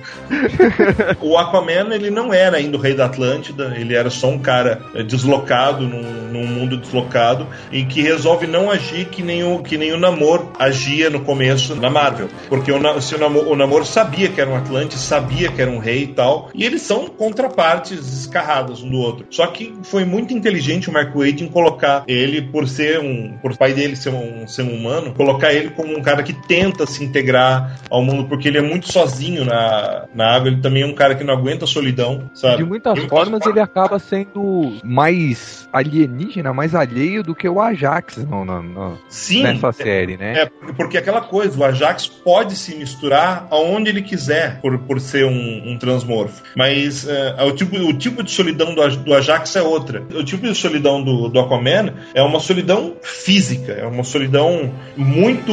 o Aquaman, ele não era ainda o rei da Atlântida, ele era só um cara eh, deslocado num, num mundo deslocado e que resolve não agir que nem o, que nem o Namor agia no começo na Marvel. Porque o, se o, Namor, o Namor sabia que era um Atlante, sabia que era um rei e tal, e eles são contrapartes escarradas um do outro. Só que foi muito inteligente o Mark Waid em colocar ele, por ser um. por pai dele ser um ser um humano, colocar ele como um cara que tenta se integrar ao mundo, porque ele é muito sozinho na, na água, ele também é um cara que não aguenta a solidão, sabe? De muitas E formas, ele acaba sendo mais alienígena, mais alheio do que o Ajax no, no- no- Sim, nessa série, né? É, porque- aquela coisa, o Ajax pode se misturar aonde ele quiser por, por ser um, um transmorfo. Mas é, o, tipo, o tipo de solidão do, do Ajax é outra. O tipo de solidão do, do Aquaman é uma solidão física, é uma solidão muito.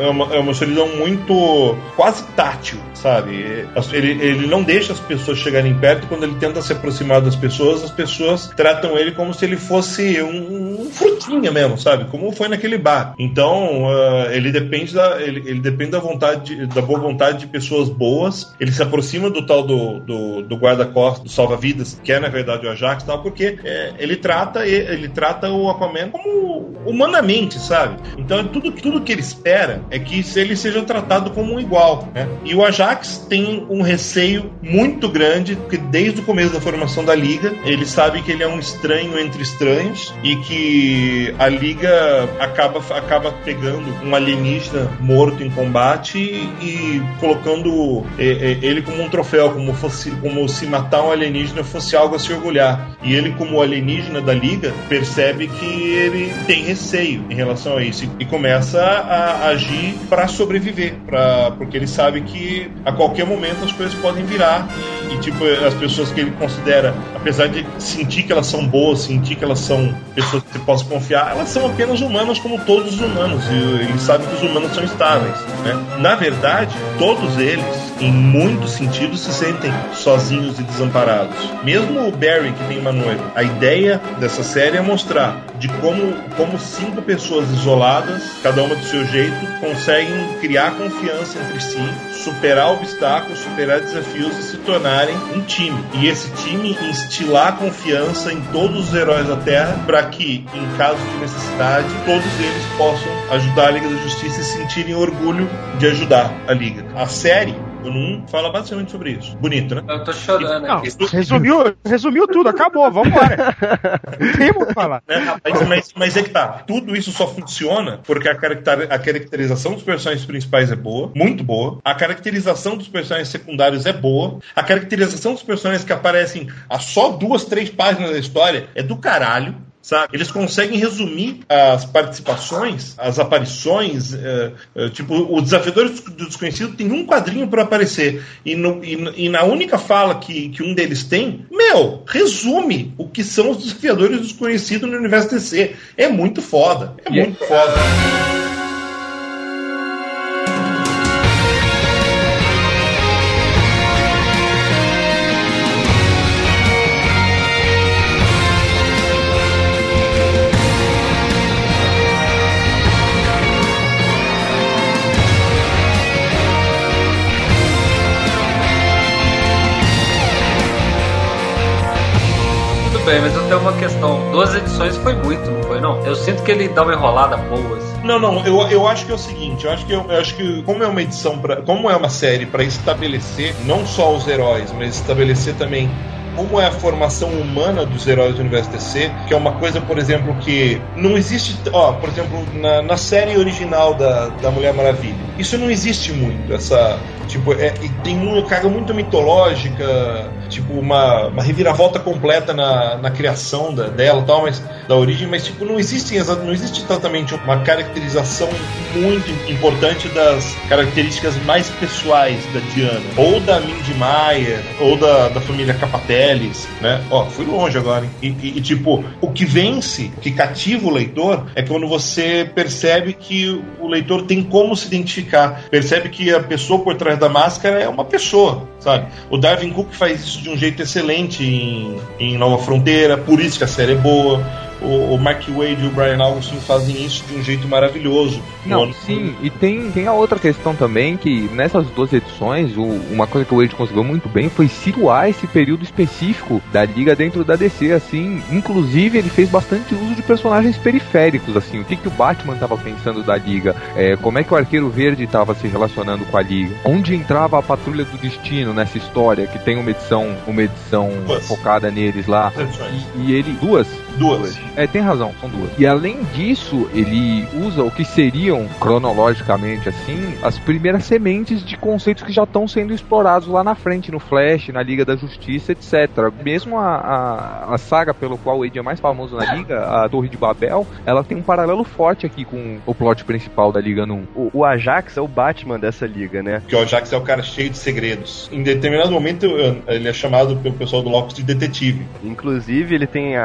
É uma, é uma solidão muito. quase tátil, sabe? Ele, ele não deixa as pessoas chegarem perto quando ele tenta se aproximar das pessoas, as pessoas tratam ele como se ele fosse um, um frutinha mesmo, sabe? Como foi naquele bar. Então, uh, ele depende da ele, ele, depende da vontade, da boa vontade de pessoas boas. Ele se aproxima do tal do, do, do guarda-costas, do salva-vidas, que é na verdade o Ajax, tal, porque é, ele trata ele trata o Aquaman como humanamente, sabe? Então, tudo tudo que ele espera é que ele seja tratado como um igual, né? E o Ajax tem um receio muito grande, porque desde o começo da formação da liga, ele sabe que ele é um estranho entre estranhos e que a liga acaba, acaba pegando um alienígena morto em combate e, colocando ele como um troféu, como, fosse, como se matar um alienígena fosse algo a se orgulhar. E ele, como alienígena da liga, percebe que ele tem receio em relação a isso e começa a agir para sobreviver, pra, porque ele sabe que a qualquer momento as coisas podem virar e tipo as pessoas que ele considera, apesar de sentir que elas são boas, sentir que elas são pessoas que você possa confiar, elas são apenas humanas como todos os humanos. E ele sabe que os humanos são estáveis. Né? Na verdade, todos eles, em muitos sentidos, se sentem sozinhos e desamparados. Mesmo o Barry, que tem uma noiva, a ideia dessa série é mostrar de como, como cinco pessoas isoladas, cada uma do seu jeito, conseguem criar confiança entre si, superar obstáculos, superar desafios e se tornarem um time. E esse time instilar confiança em todos os heróis da Terra para que, em caso de necessidade, todos eles possam ajudar a Liga da Justiça e sentirem orgulho de ajudar a Liga. A série o 1 fala basicamente sobre isso. Bonito, né? Eu tô chorando Não, aqui. resumiu, resumiu tudo, acabou, vambora. Não tem muito o que falar. Né? Mas, mas, mas é que tá. Tudo isso só funciona porque a, caracter, a caracterização dos personagens principais é boa, muito boa. A caracterização dos personagens secundários é boa. A caracterização dos personagens que aparecem a só duas, três páginas da história é do caralho sabe? Eles conseguem resumir as participações, as aparições, é, é, tipo, o Desafiador do Desconhecido tem um quadrinho para aparecer, e, no, e, e, na única fala que, que um deles tem, meu, resume o que são os Desafiadores do Desconhecido no universo DC. É muito foda, é muito é... foda. Bem, mas eu tenho uma questão. Duas edições foi muito, não foi não? Eu sinto que ele dá uma enrolada boa. Assim. Não, não, eu, eu acho que é o seguinte, eu acho que, eu, eu acho que como é uma edição, pra, como é uma série para estabelecer não só os heróis, mas estabelecer também como é a formação humana dos heróis do universo DC, que é uma coisa, por exemplo, que não existe. Ó, por exemplo, na, na série original da, da Mulher Maravilha, isso não existe muito. Essa. Tipo, é, tem uma carga muito mitológica, tipo, uma, uma reviravolta completa na, na criação da, dela tal, mas da origem, mas tipo, não existe, não existe exatamente uma caracterização muito importante das características mais pessoais da Diana, ou da Mindy Meyer, ou da, da família Capateles, né? Ó, fui longe agora, hein? E, e, e, tipo, o que vence, que cativa o leitor, é quando você percebe que o leitor tem como se identificar, percebe que a pessoa por trás da máscara é uma pessoa, sabe? O Darwin Cook faz isso de um jeito excelente em, em Nova Fronteira, por isso que a série é boa o, o Mark Wade e o Brian Augustin fazem isso de um jeito maravilhoso. Não, sim, e tem, tem a outra questão também que nessas duas edições, o, uma coisa que o Wade conseguiu muito bem foi situar esse período específico da liga dentro da DC, assim, inclusive ele fez bastante uso de personagens periféricos, assim, o que, que o Batman estava pensando da liga, é, como é que o Arqueiro Verde estava se relacionando com a liga, onde entrava a Patrulha do Destino nessa história, que tem uma edição, uma edição focada neles lá, e, e ele, duas, Duas. É, tem razão, são duas. E além disso, ele usa o que seriam, cronologicamente assim, as primeiras sementes de conceitos que já estão sendo explorados lá na frente, no Flash, na Liga da Justiça, etc. Mesmo a, a, a saga pelo qual o Wade é mais famoso na Liga, a Torre de Babel, ela tem um paralelo forte aqui com o plot principal da Liga 1. O, o Ajax é o Batman dessa liga, né? Porque o Ajax é o cara cheio de segredos. Em determinado momento, ele é chamado pelo pessoal do Locus de detetive. Inclusive, ele tem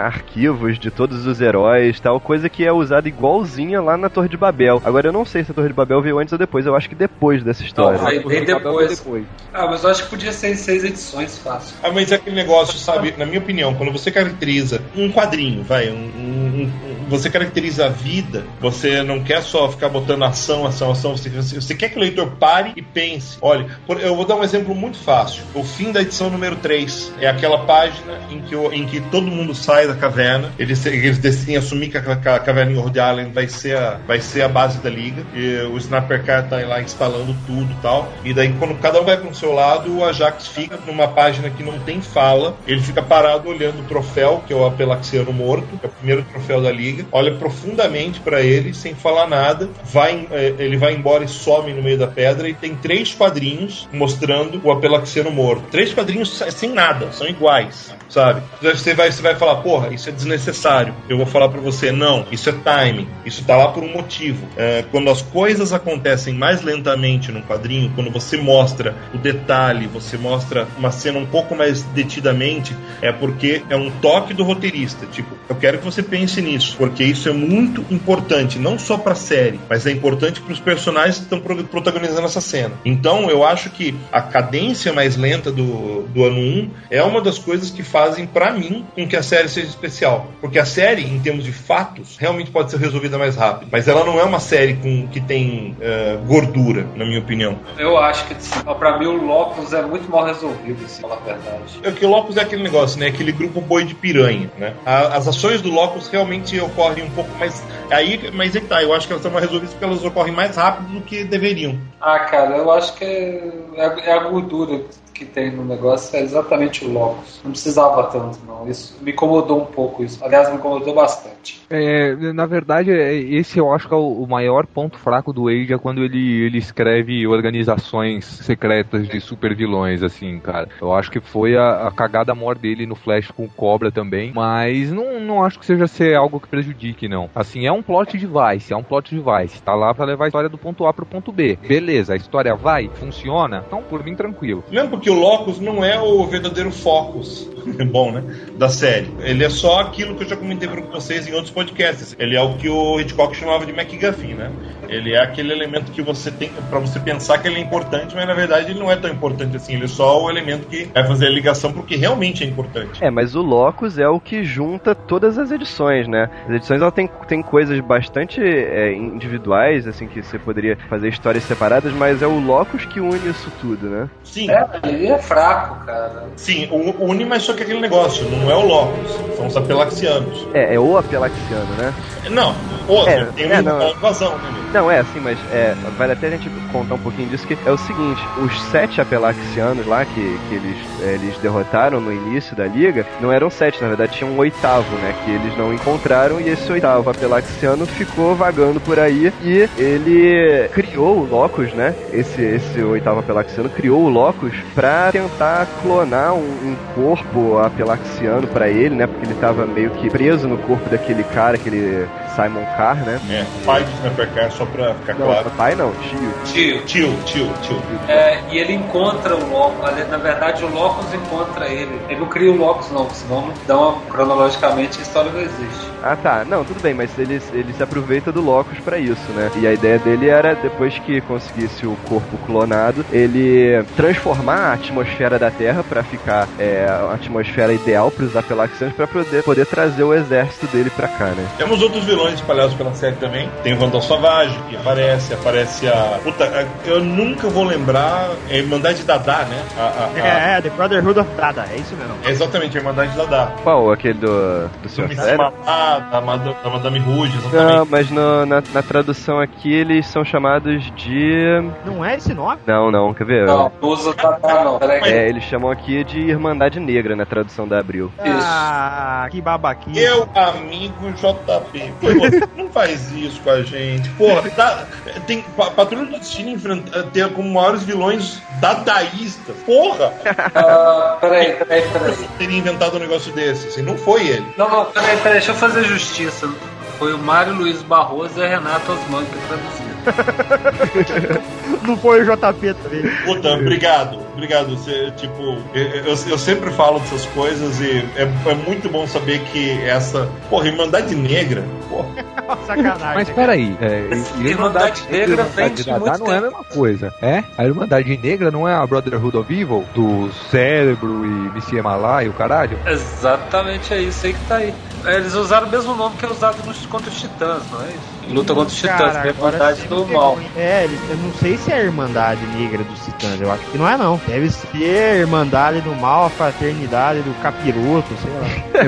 de todos os heróis, tal, coisa que é usada igualzinha lá na Torre de Babel. Agora eu não sei se a Torre de Babel veio antes ou depois, eu acho que depois dessa história. Não, veio depois. depois. Ah, mas eu acho que podia ser em seis edições fácil. Ah, mas é aquele negócio, sabe, na minha opinião, quando você caracteriza um quadrinho, vai, um, um, um você caracteriza a vida, você não quer só ficar botando ação, ação, ação, você, você quer que o leitor pare e pense. Olha, eu vou dar um exemplo muito fácil. O fim da edição número 3 é aquela página em que, em que todo mundo sai da caverna, eles, eles decidem assumir que a, a caverna em Rhode Island vai ser, a, vai ser a base da liga, e o Snapper Car tá lá instalando tudo e tal, e daí quando cada um vai pro seu lado, o Ajax fica numa página que não tem fala, ele fica parado olhando o troféu, que é o Apelaxiano morto, que é o primeiro troféu da liga, olha profundamente para ele, sem falar nada, vai, eh, ele vai embora e some no meio da pedra, e tem três quadrinhos mostrando o Apelaxiano morto. Três quadrinhos sem nada, são iguais, sabe? Você vai, você vai falar, porra, isso é desnecessário. Eu vou falar para você, não, isso é timing, isso tá lá por um motivo. É, quando as coisas acontecem mais lentamente num quadrinho, quando você mostra o detalhe, você mostra uma cena um pouco mais detidamente, é porque é um toque do roteirista. Tipo, eu quero que você pense nisso, porque isso é muito importante, não só pra série, mas é importante para os personagens que estão protagonizando essa cena. Então, eu acho que a cadência mais lenta do, do ano 1 é uma das coisas que fazem, para mim, com que a série seja especial. Porque a série, em termos de fatos, realmente pode ser resolvida mais rápido. Mas ela não é uma série com, que tem uh, gordura, na minha opinião. Eu acho que, para mim, o Locus é muito mal resolvido, se falar a verdade. É que o Locus é aquele negócio, né? Aquele grupo boi de piranha, né? A, as ações do Locus realmente ocorrem um pouco mais. Aí, mas é tá, eu acho que elas estão mais resolvidas porque elas ocorrem mais rápido do que deveriam. Ah, cara, eu acho que é, é, é a gordura que tem no negócio é exatamente o Locus. Não precisava tanto, não. Isso me incomodou um pouco isso. Aliás, me incomodou bastante. É, na verdade, é, esse eu acho que é o maior ponto fraco do Age é quando ele, ele escreve organizações secretas de super vilões, assim, cara. Eu acho que foi a, a cagada maior dele no Flash com o Cobra também, mas não, não acho que seja ser algo que prejudique, não. Assim, é um plot device, é um plot device. Tá lá para levar a história do ponto A pro ponto B. Beleza, a história vai, funciona, então por mim tranquilo. Mesmo porque o Locus não é o verdadeiro focus, bom, né? Da série. Ele é só aquilo que eu já comentei para vocês em outros podcasts. Ele é o que o Hitchcock chamava de MacGuffin, né? Ele é aquele elemento que você tem para você pensar que ele é importante, mas na verdade ele não é tão importante assim. Ele é só o elemento que vai fazer a ligação porque realmente é importante. É, mas o Locus é o que junta todas as edições, né? As edições ela tem, tem coisas bastante é, individuais, assim, que você poderia fazer histórias separadas, mas é o Locus que une isso tudo, né? Sim. É, ele é fraco, cara. Sim, une, mas só que aquele negócio, não é o Locus, são os apelaxianos. É, é o apelaxiano, né? Não, o, é, tem é, uma invasão, né? Não, é assim, mas é, vale até a gente contar um pouquinho disso, que é o seguinte, os sete apelaxianos lá que, que eles, é, eles derrotaram no início da liga, não eram sete, na verdade tinha um oitavo, né, que eles não encontraram, e esse oitavo apelaxiano ficou vagando por aí, e ele criou o Locus, né, esse, esse oitavo apelaxiano criou o Locus pra tentar clonar um, um corpo apelaxiano para ele, né, porque ele tava meio que preso no corpo daquele cara, aquele Simon Carr, né? É, pai do Snapper Carr, só pra ficar não, claro. Pai não, tio. Tio. Tio, tio, tio. É, e ele encontra o Locus, na verdade o Locus encontra ele. Ele não cria o Locus não, senão não, cronologicamente a história não existe. Ah tá, não, tudo bem, mas ele, ele se aproveita do Locus para isso, né? E a ideia dele era, depois que conseguisse o corpo clonado, ele transformar a atmosfera da Terra para ficar é, a atmosfera ideal para os Apelaxianos para poder, poder trazer o exército dele para cá, né? Temos outros vilões espalhados pela série também. Tem o Vandal Savage, que aparece, aparece a. Puta, eu nunca vou lembrar. É a Irmandade Dada, né? A, a, a... É, é, The Brotherhood of Dada, é isso mesmo. É exatamente, a Irmandade Dada. Qual? Aquele do, do Sr. Da, da, da Madame Rouge, exatamente. Não, mas no, na, na tradução aqui eles são chamados de. Não é esse nome? Não, não, quer ver? Não, usa Dada, não. É, eles chamam aqui de Irmandade Negra na tradução da Abril. Ah, que babaquinha. Meu amigo JP. Pô, não faz isso com a gente. Porra, tá, tem Patrulha do Destino enfrenta, ter como maiores vilões dadaístas. Porra! Uh, peraí, peraí, peraí. Teria inventado um negócio desse, assim, não foi ele. Não, não, peraí, peraí, deixa eu fazer justiça. Foi o Mário Luiz Barroso e a Renato Osman que traduziram. não foi o JP também. Puta, obrigado, obrigado. Você, tipo, eu, eu, sempre falo dessas coisas e é, é, muito bom saber que essa. Porra, Irmandade Negra. Porra. Sacanagem. Mas peraí, é, Irmandade Negra vem de não é a mesma coisa. É? A Irmandade Negra não é a Brotherhood of Evil? Do Cérebro e Messias Malá e o caralho? Exatamente é isso aí que tá aí. Eles usaram o mesmo nome que é usado nos, contra os titãs, não é isso? Luta contra os titãs, Cara, que é a Irmandade do Mal. É, eles, eu não sei se é a Irmandade Negra dos Titãs, eu acho que não é não. Deve ser a Irmandade do Mal, a Fraternidade do Capiroto, sei lá.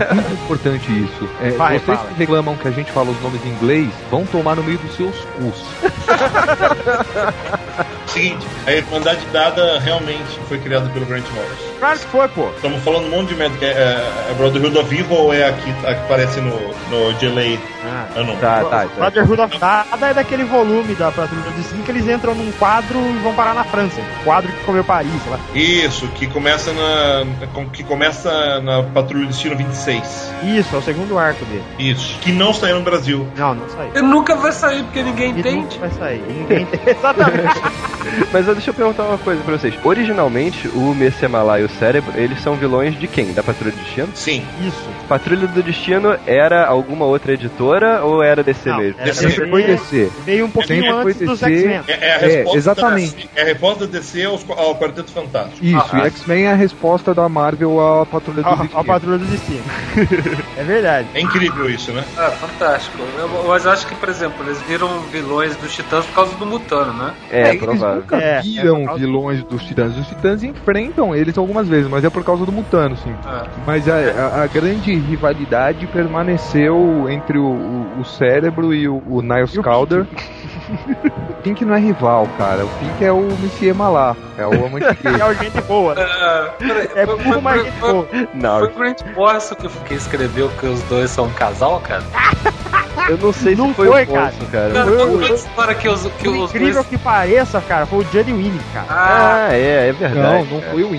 É muito importante isso. É, Vai, vocês fala. que reclamam que a gente fala os nomes em inglês, vão tomar no meio dos seus cus. Seguinte, a Irmandade Dada realmente foi criada pelo Grant Morrison. Claro que foi, pô. Estamos falando um monte de merda. que É, é, é Brotherhood of Evil ou é a que, a que aparece no, no GLA? Ah. Ah, não. Tá, tá, tá. Brotherhood of Dada é daquele volume da Patrulha do Destino que eles entram num quadro e vão parar na França. Quadro que comeu Paris, sei lá. Isso, que começa na. que começa na Patrulha Destino 26. Isso, é o segundo arco dele. Isso. Que não saiu no Brasil. Não, não saiu. Ele nunca vai sair porque ninguém Ele entende. nunca vai sair. Ninguém Exatamente. Mas deixa eu perguntar uma coisa pra vocês. Originalmente, o Messemalá e o Cérebro, eles são vilões de quem? Da Patrulha do Destino? Sim. Isso. Patrulha do Destino era alguma outra editora ou era DC Não, mesmo? era DC. Sempre foi DC. Veio um pouquinho Sempre antes foi dos. X-Men. É, é a É, resposta exatamente. Da, é a resposta da DC aos, ao Quarteto Fantástico. Isso, Ah, e X-Men é a resposta da Marvel à Patrulha do Ao, Destino. Patrulha do Destino. é verdade. É incrível isso, né? É, fantástico. Eu, mas eu acho que, por exemplo, eles viram vilões dos titãs por causa do Mutano, né? É, eles provável. nunca É, é viram causa vilões dos titãs. Os titãs enfrentam eles algumas vezes, mas é por causa do Mutano, sim. É. Mas a, a- a grande rivalidade permaneceu entre o, o- o cérebro e o, o Niles Calder. O Pink não é rival, cara. O Pink é o Monsieur Malá. É o amante gay. É o gente boa. É, peraí, É foi- burro, foi- foi- gente boa. Não, Foi o Grant Morrison que, que escreveu que os dois são um casal, cara? eu não sei Não se foi, foi, o cara. Ponço, cara. Cara, foi a história que os, que Por os incrível dois... que pareça, cara, foi o Judd Winnick, cara. Ah, Ah, é, é verdade. Não, não cara. foi o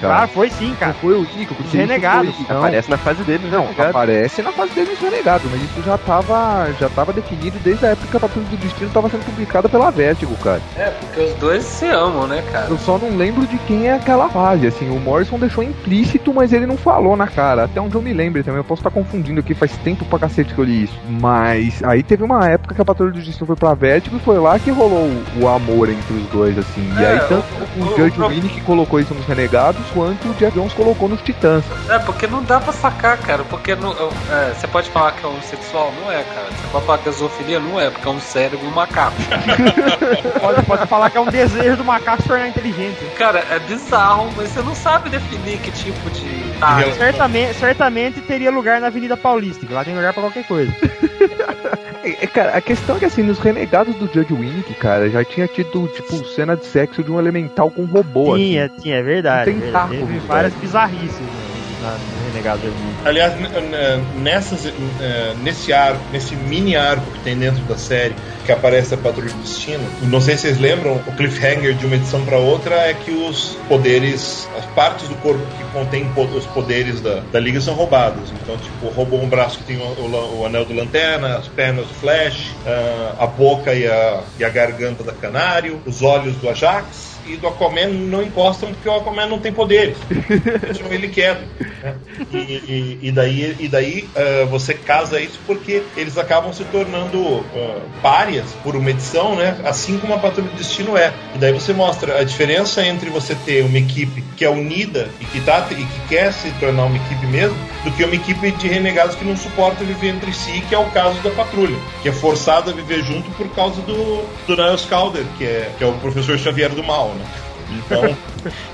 Claro, cara. foi sim, Não cara. foi o porque Os Renegados. foi- Não, Aparece na fase dele, Não, né, cara? aparece na fase deles renegados, mas isso já tava, já tava definido desde a época que a Patrulha do Destino tava sendo publicada pela Vertigo, cara. é, porque os dois se amam, né, cara? Eu só não lembro de quem é aquela fase, assim, o Morrison deixou implícito, mas ele não falou na cara, até onde eu me lembro também, eu posso estar confundindo aqui, faz tempo pra cacete que eu li isso. Mas aí teve uma época que a Patrulha do Destino foi pra Vertigo e foi lá que rolou o, amor entre os dois, assim. E É, aí tanto o- o, o- Winnie que colocou isso nos Renegados, quanto o Jeff Jones colocou nos Titãs. É, porque não dá pra sacar, cara. Porque não, é, você pode falar que é homossexual? Não é, cara. Você pode falar que é zoofilia? Não é, porque é um cérebro e um macaco. Pode, pode falar que é um desejo do macaco se tornar inteligente. Cara, é bizarro, mas você não sabe definir que tipo de. Ah. Certamente, certamente teria lugar na Avenida Paulista, que lá tem lugar pra qualquer coisa. É, é, cara, a questão é que assim, nos Renegados do Judge Winnick, cara, já tinha tido, tipo, cena de sexo de um elemental com robô, assim. Tinha, tinha, é verdade. Não tem verdade. taco, Teve várias bizarrices no, na, Renegado. Aliás, nessas, eh, nesse arco, nesse mini arco que tem dentro da série, que aparece a Patrulha do Destino, não sei se vocês lembram, o cliffhanger de uma edição para outra é que os poderes, as partes do corpo que contêm po- os poderes da, da Liga são roubados. Então, tipo, roubou um braço que tem o, o- o anel do Lanterna, as pernas do Flash, ah, a boca e a, e a garganta da Canário, os olhos do Ajax. E do Aquaman não encostam porque o Aquaman não tem poderes. Deixam ele quieto. né? E, e- e daí, e daí ah, você casa isso porque eles acabam se tornando ah, párias por uma edição, né? Assim como a Patrulha do Destino é. E daí você mostra a diferença entre você ter uma equipe que é unida e que, tá, e que quer se tornar uma equipe mesmo, do que uma equipe de renegados que não suporta viver entre si, que é o caso da Patrulha, que é forçada a viver junto por causa do, do Niles Calder, que é, que é o professor Xavier do mal? Então,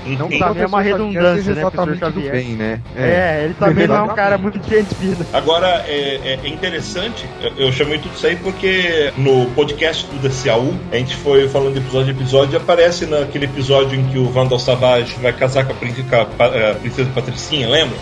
Não tá professor Xavier redundância, né, exatamente do Xavier? bem, né? É, ele também não é um cara muito gente fina. Agora, é, é- é interessante, eu, chamei tudo isso aí porque no podcast do DCAU, a gente foi falando de episódio a episódio, e aparece naquele episódio em que o Vandal Savage vai casar com a, prin- com a a princesa Patricinha, lembra?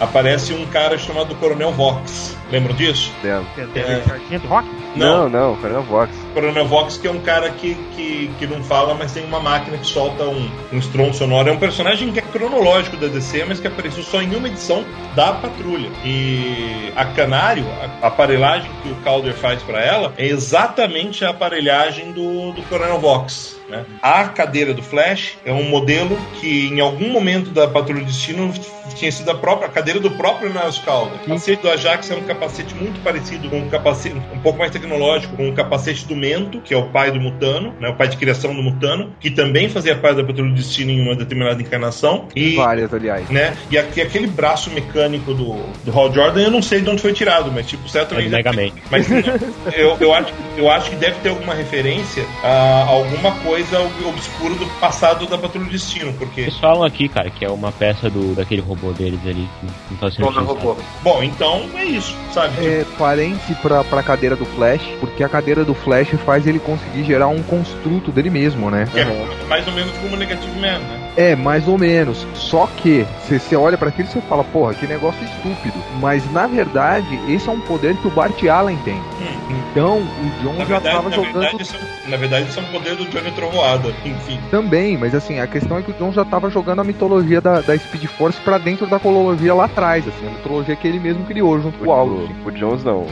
Aparece um cara chamado Coronel Vox. Lembram disso? lembro. É. Sargento Rock? Não, não, Coronel Vox. Coronel Vox, que é um cara que, que, que não fala, mas tem uma máquina que solta um, um estrondo sonoro. É um personagem que é cronológico da DC, mas que apareceu só em uma edição da Patrulha. E a Canário, a aparelhagem que o Calder faz para ela, é exatamente a aparelhagem do, do Coronel Vox. Né? A cadeira do Flash é um modelo que em algum momento da Patrulha do Destino tinha sido a própria a cadeira do próprio Niles Calder. O capacete do Ajax é um capacete muito parecido com um capacete um pouco mais tecnológico, com o capacete do Memento, que é o pai do Mutano, né, o pai de criação do Mutano, que também fazia parte da Patrulha do Destino em uma determinada encarnação. E, Várias, aliás. né, e aqui, aquele braço mecânico do, do Hal Jordan, eu não sei de onde foi tirado, mas tipo, É Mega Man. Mas eu, eu, acho, eu acho que deve ter alguma referência a alguma coisa obscura do passado da Patrulha do Destino, porque. Eles falam aqui, cara, que é uma peça do, daquele robô deles ali que não tá sendo é robô. Bom, então é isso, sabe? É parente pra, pra cadeira do Flash, porque a cadeira do Flash faz ele conseguir gerar um construto dele mesmo, né? Que é mais ou menos como o Negative Man, né? É, mais ou menos. Só que, se você olha pra aquilo e você fala, porra, que negócio estúpido. Mas na verdade, esse é um poder que o Bart Allen tem. Então, o John Hum. Na já verdade, tava na, jogando verdade, isso é, na verdade, isso é um poder do Johnny Trovoada, enfim. também, mas assim, a questão é que o John já tava jogando a mitologia da, da Speed Force pra dentro da cologia lá atrás, assim, a mitologia que ele mesmo criou junto com o Aldous. O, o Jones não.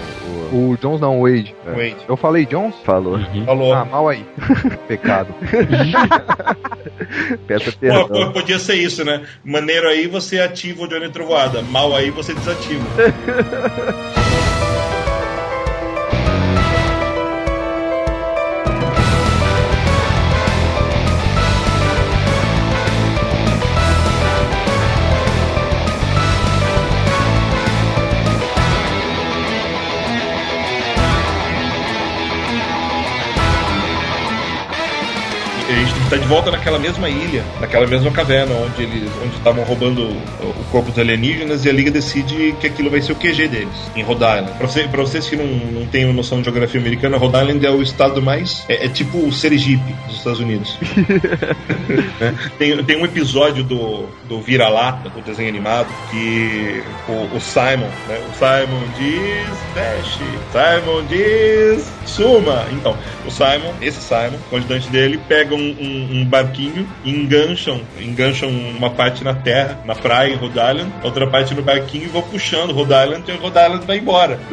O, O Jones não, o Wade. Wait, Eu falei Jones? falou. Uhum. falou. Ah, mal aí. Pecado. Peça Pô, perdão. pô, podia ser isso, né? Maneiro aí você ativa o Johnny Trovoada, mal aí você desativa. E a gente tá de volta naquela mesma ilha, naquela mesma caverna onde eles onde estavam roubando o, o corpo dos alienígenas e a Liga decide que aquilo vai ser o QG deles, em Rhode Island. Pra, você- pra vocês que não, não têm noção de geografia americana, Rhode Island é o estado mais. É, é tipo o Sergipe dos Estados Unidos. Né? tem, tem um episódio do, do Vira-Lata, do desenho animado, que o, o Simon, né? O Simon diz Dash, Simon diz Suma. Então, o Simon, esse Simon, o ajudante dele, pega um, um- um barquinho e engancham, engancham uma parte na terra, na praia em Rhode Island, outra parte no barquinho e vão puxando Rhode Island e Rhode Island vai embora.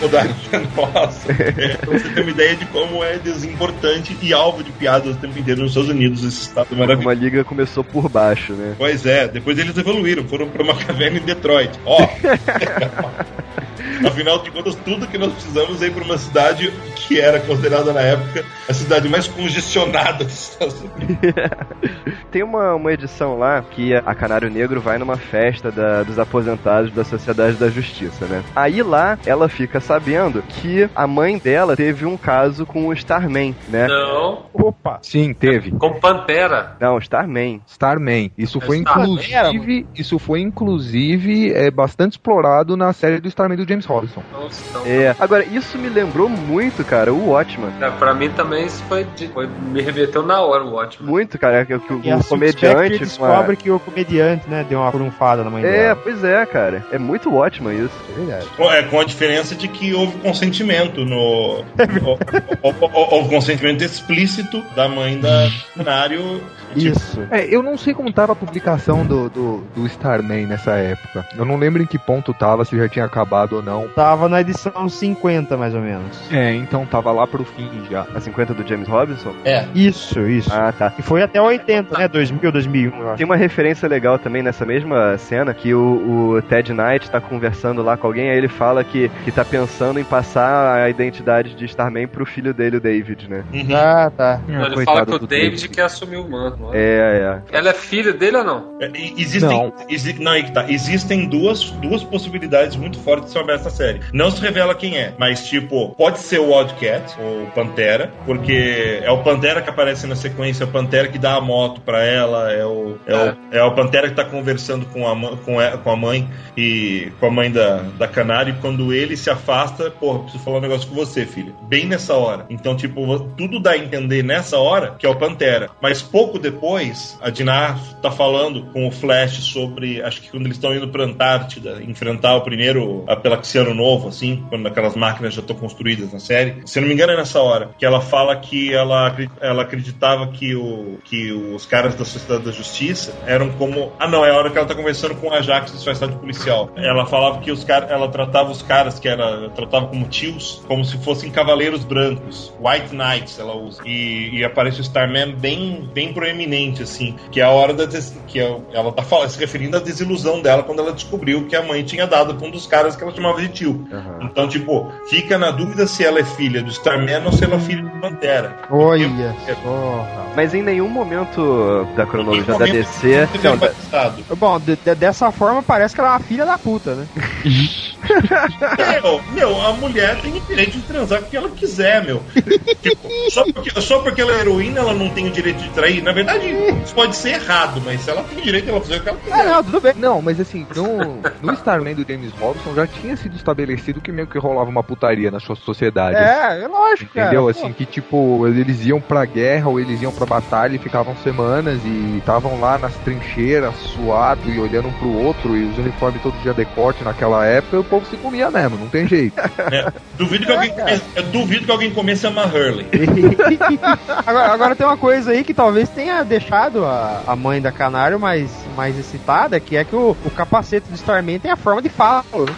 Rhode Island, nossa. É, pra você ter uma ideia de como é desimportante e alvo de piadas o tempo inteiro nos Estados Unidos, esse estado maravilhoso. Uma liga começou por baixo, né? Pois é, depois eles evoluíram, foram pra uma caverna em Detroit. Ó. Afinal de contas, tudo que nós precisamos é ir pra uma cidade que era considerada na época a cidade mais congestionada dos Estados Unidos. Tem uma, uma edição lá que a Canário Negro vai numa festa da- dos aposentados da Sociedade da Justiça, né? Aí lá ela fica sabendo que a mãe dela teve um caso com o Starman, né? Não, Opa! Sim, teve. com Pantera. Não, Starman. Starman. Isso foi Starman inclusive, isso foi inclusive é, bastante explorado na série do Starman do James Robinson. Nossa. É. Agora, isso me lembrou muito, cara, o Watchman. É, pra mim também isso foi, de- foi- me remeteu na hora o ótimo. Muito, cara, que, que o, E comediante a- descobre que o comediante, né, deu uma frunfada na mãe É, dela. pois é, cara. É muito Watchman isso. É verdade. Com- É, com a diferença de que houve consentimento no. houve- houve consentimento explícito da mãe da cenário. Tipo, Isso. É, eu não sei como tava a publicação do, do, do Starman nessa época. Eu não lembro em que ponto tava, se já tinha acabado ou não. Tava na edição 50, mais ou menos. É, então tava lá pro fim já. A 50 do James Robinson? É. Isso, isso. Ah, tá. E foi até 80, né? 2000, 2001, eu acho. Tem uma referência legal também nessa mesma cena que o, o Ted Knight tá conversando lá com alguém, aí ele fala que, que tá pensando em passar a identidade de Starman pro filho dele, o David, né? Uhum. Ah, tá. Não, ele coitado fala que o do David quer assumir o manto. não é? É, é. Ela é filha dele ou não? É, Existem, Não. exi- não, aí que tá. Existem duas, duas possibilidades muito fortes sobre essa série. Não se revela quem é, mas tipo, pode ser o Wildcat, o Pantera, porque é o Pantera que aparece na sequência, é o Pantera que dá a moto pra ela, é o, é o, é o Pantera que tá conversando com a, com, a, com a mãe e com a mãe da, da Canário, e quando ele se afasta, porra, preciso falar um negócio com você, filha. Bem nessa hora. Então, tipo, tudo dá a entender nessa hora que é o Pantera. Mas pouco depois, a Dinar tá falando com o Flash sobre, acho que quando eles estão indo pra Antártida, enfrentar o primeiro Apelaxiano novo, assim, quando aquelas máquinas já estão construídas na série. Se não me engano, é nessa hora que ela fala que ela, ela acreditava que, o, que os caras da Sociedade da Justiça eram como. Ah, não, é a hora que ela tá conversando com o Ajax disfarçado de policial. Ela falava que os caras. Ela tratava os caras que era. Tratava como tios, como se fossem cavaleiros brancos. White Knights, ela usa. E, e aparece o Starman bem, bem proeminente assim, que é a hora da des... que é- ela tá falando, se referindo à desilusão dela quando ela descobriu que a mãe tinha dado pra um dos caras que ela chamava de tio. Então, tipo, fica na dúvida se ela é filha do Starman ou se ela é filha do Pantera. Olha só. Mas em nenhum momento da cronologia da DC. não da-. Bom, de- de- dessa forma parece que ela é uma filha da puta, né? Meu, meu, a mulher tem o direito de transar com o que ela quiser, meu. Tipo, só porque, só porque ela é heroína, ela não tem o direito de trair. Na verdade, isso pode ser errado, mas se ela tem o direito, ela fazer o que ela Ah, quiser. não, tudo bem. Não, mas assim, no, no Starman do James Robson já tinha sido estabelecido que meio que rolava uma putaria na sua sociedade. É, é lógico, cara. Entendeu? Pô, Assim, que tipo, eles iam pra guerra ou eles iam pra batalha e ficavam semanas e estavam lá nas trincheiras, suado e olhando um pro outro e os uniformes todo dia decote naquela época, o povo se comia mesmo, não tem jeito. Duvido que alguém comece, eu duvido que alguém comece a amar Hurley. agora, agora tem uma coisa aí que talvez tenha deixado a, a mãe da Canário mais, mais excitada, que é que o, o capacete do Starman tem a forma de falo, né?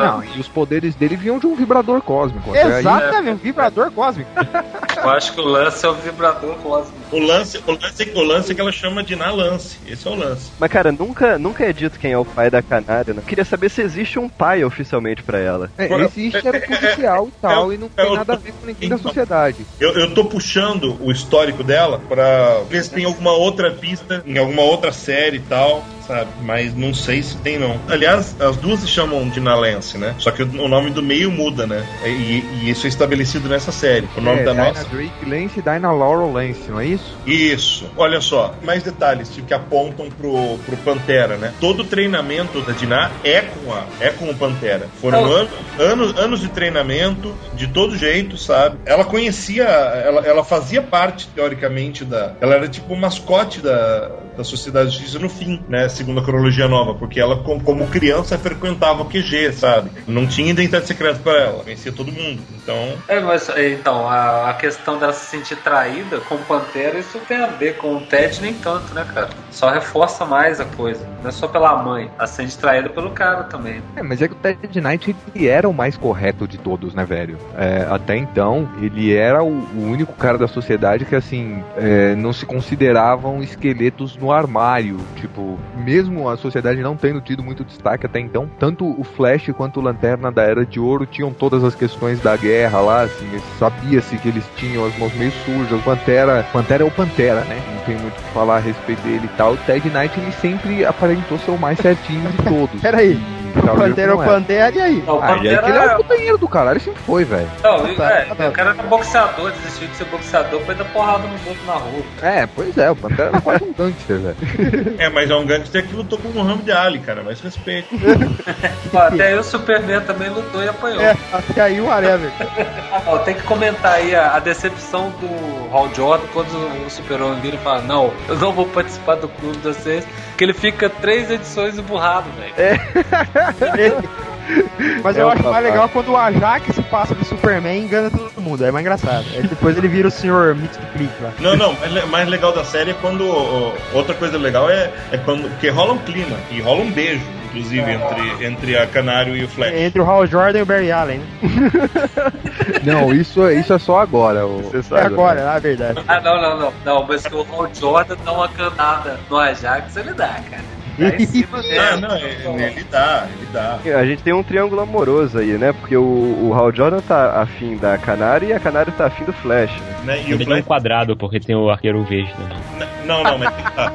Não, e os poderes dele vinham de um vibrador cósmico. até aí- Exatamente, um vibrador cósmico. Eu acho que o lance é o vibrador cósmico. O lance, o lance, o lance é que ela chama de na lance. Esse é o lance. Mas, cara, nunca, nunca é dito quem é o pai da canária, né? Queria saber se existe um pai oficialmente pra ela. É, existe era é- é- policial e tal, é- e não é tem nada a ver com ninguém da então. sociedade. Eu, eu tô puxando o histórico dela pra ver se tem alguma outra pista em alguma outra série e tal, sabe? Mas não sei se tem, não. Aliás, as duas se chamam de Nalance, né? Só que o, o nome do meio muda, né? E, e isso é estabelecido nessa série. O nome é, da Dinah nossa. Drake Lance e Dinah Laurel Lance, não é isso? Isso. Olha só, mais detalhes tipo, que apontam pro, pro Pantera, né? Todo o treinamento da Dinah é com a é com o Pantera. Foram Oh. an- anos, anos de treinamento, de todo jeito, sabe? Ela conhecia, ela, ela fazia parte, teoricamente, da. Ela era tipo o mascote da, da Sociedade de Justiça no fim, né? Segundo a cronologia nova, porque ela, com- como criança, frequentava o QG, sabe? Não tinha identidade secreta pra ela, conhecia todo mundo. Então. É, mas então, a, a questão dela se sentir traída com o Isso tem a ver com o Ted nem tanto, né, cara? Só reforça mais a coisa. Não é só pela mãe, ela se sente traída pelo cara também. É, mas é que o Ted Knight ele era o mais correto de todos, né, velho? É, até então, ele era o, o único cara da sociedade que, assim, é, não se consideravam esqueletos no armário. Tipo, mesmo a sociedade não tendo tido muito destaque até então, tanto o Flash quanto o Lanterna da Era de Ouro tinham todas as questões da guerra lá, assim, sabia-se que eles tinham as mãos meio sujas. Pantera, Pantera é o Pantera, né? Não tem muito o que falar a respeito dele e tal. O Ted Knight, ele sempre aparentou ser o mais certinho de todos. Peraí. E tal, Pantera é o é. Pantera, e aí? Não, o Ah, aí Pantera que ele é o putanheiro do caralho, sempre foi, velho. Não, Tá, é, tá o cara era boxeador, desistiu de ser boxeador, foi dar porrada nos outros na rua. É, pois é, o Pantera era quase um gangster, velho. É, mas é um gangster que lutou com o Muhammad Ali, cara. Mais respeito. Pô, Até aí o Superman também lutou e apanhou. É, até aí o whatever. Ó, tem que comentar aí a, a decepção do Hal Jordan quando o Super-Homem vira e fala: Não, eu não vou participar do clube de vocês, que ele fica três edições emburrado, velho. Mas É eu acho mais papai. legal quando o Ajax se passa do Superman e engana todo mundo. É mais engraçado. Aí depois ele vira o senhor Mystiplic lá. Não, não, le- mais legal da série é quando. outra coisa legal é, é quando. Porque rola um clima e rola um beijo, inclusive, entre, entre a Canário e o Flash. Entre o Hal Jordan e o Barry Allen. Né? Não, isso, isso é só agora. O... Você É agora, na verdade. Ah, não, não, não. Não, mas que o Hal Jordan dá uma canada no Ajax, ele dá, cara. Dá em cima dele. Ah, não, ele, ele dá, ele dá. A gente tem um triângulo amoroso aí, né? Porque o, o Hal Jordan tá afim da Canário e a Canário tá afim do Flash, né? Né? E o Ele tem um Flash. quadrado, porque tem o arqueiro verde, né? Não, não, mas tá.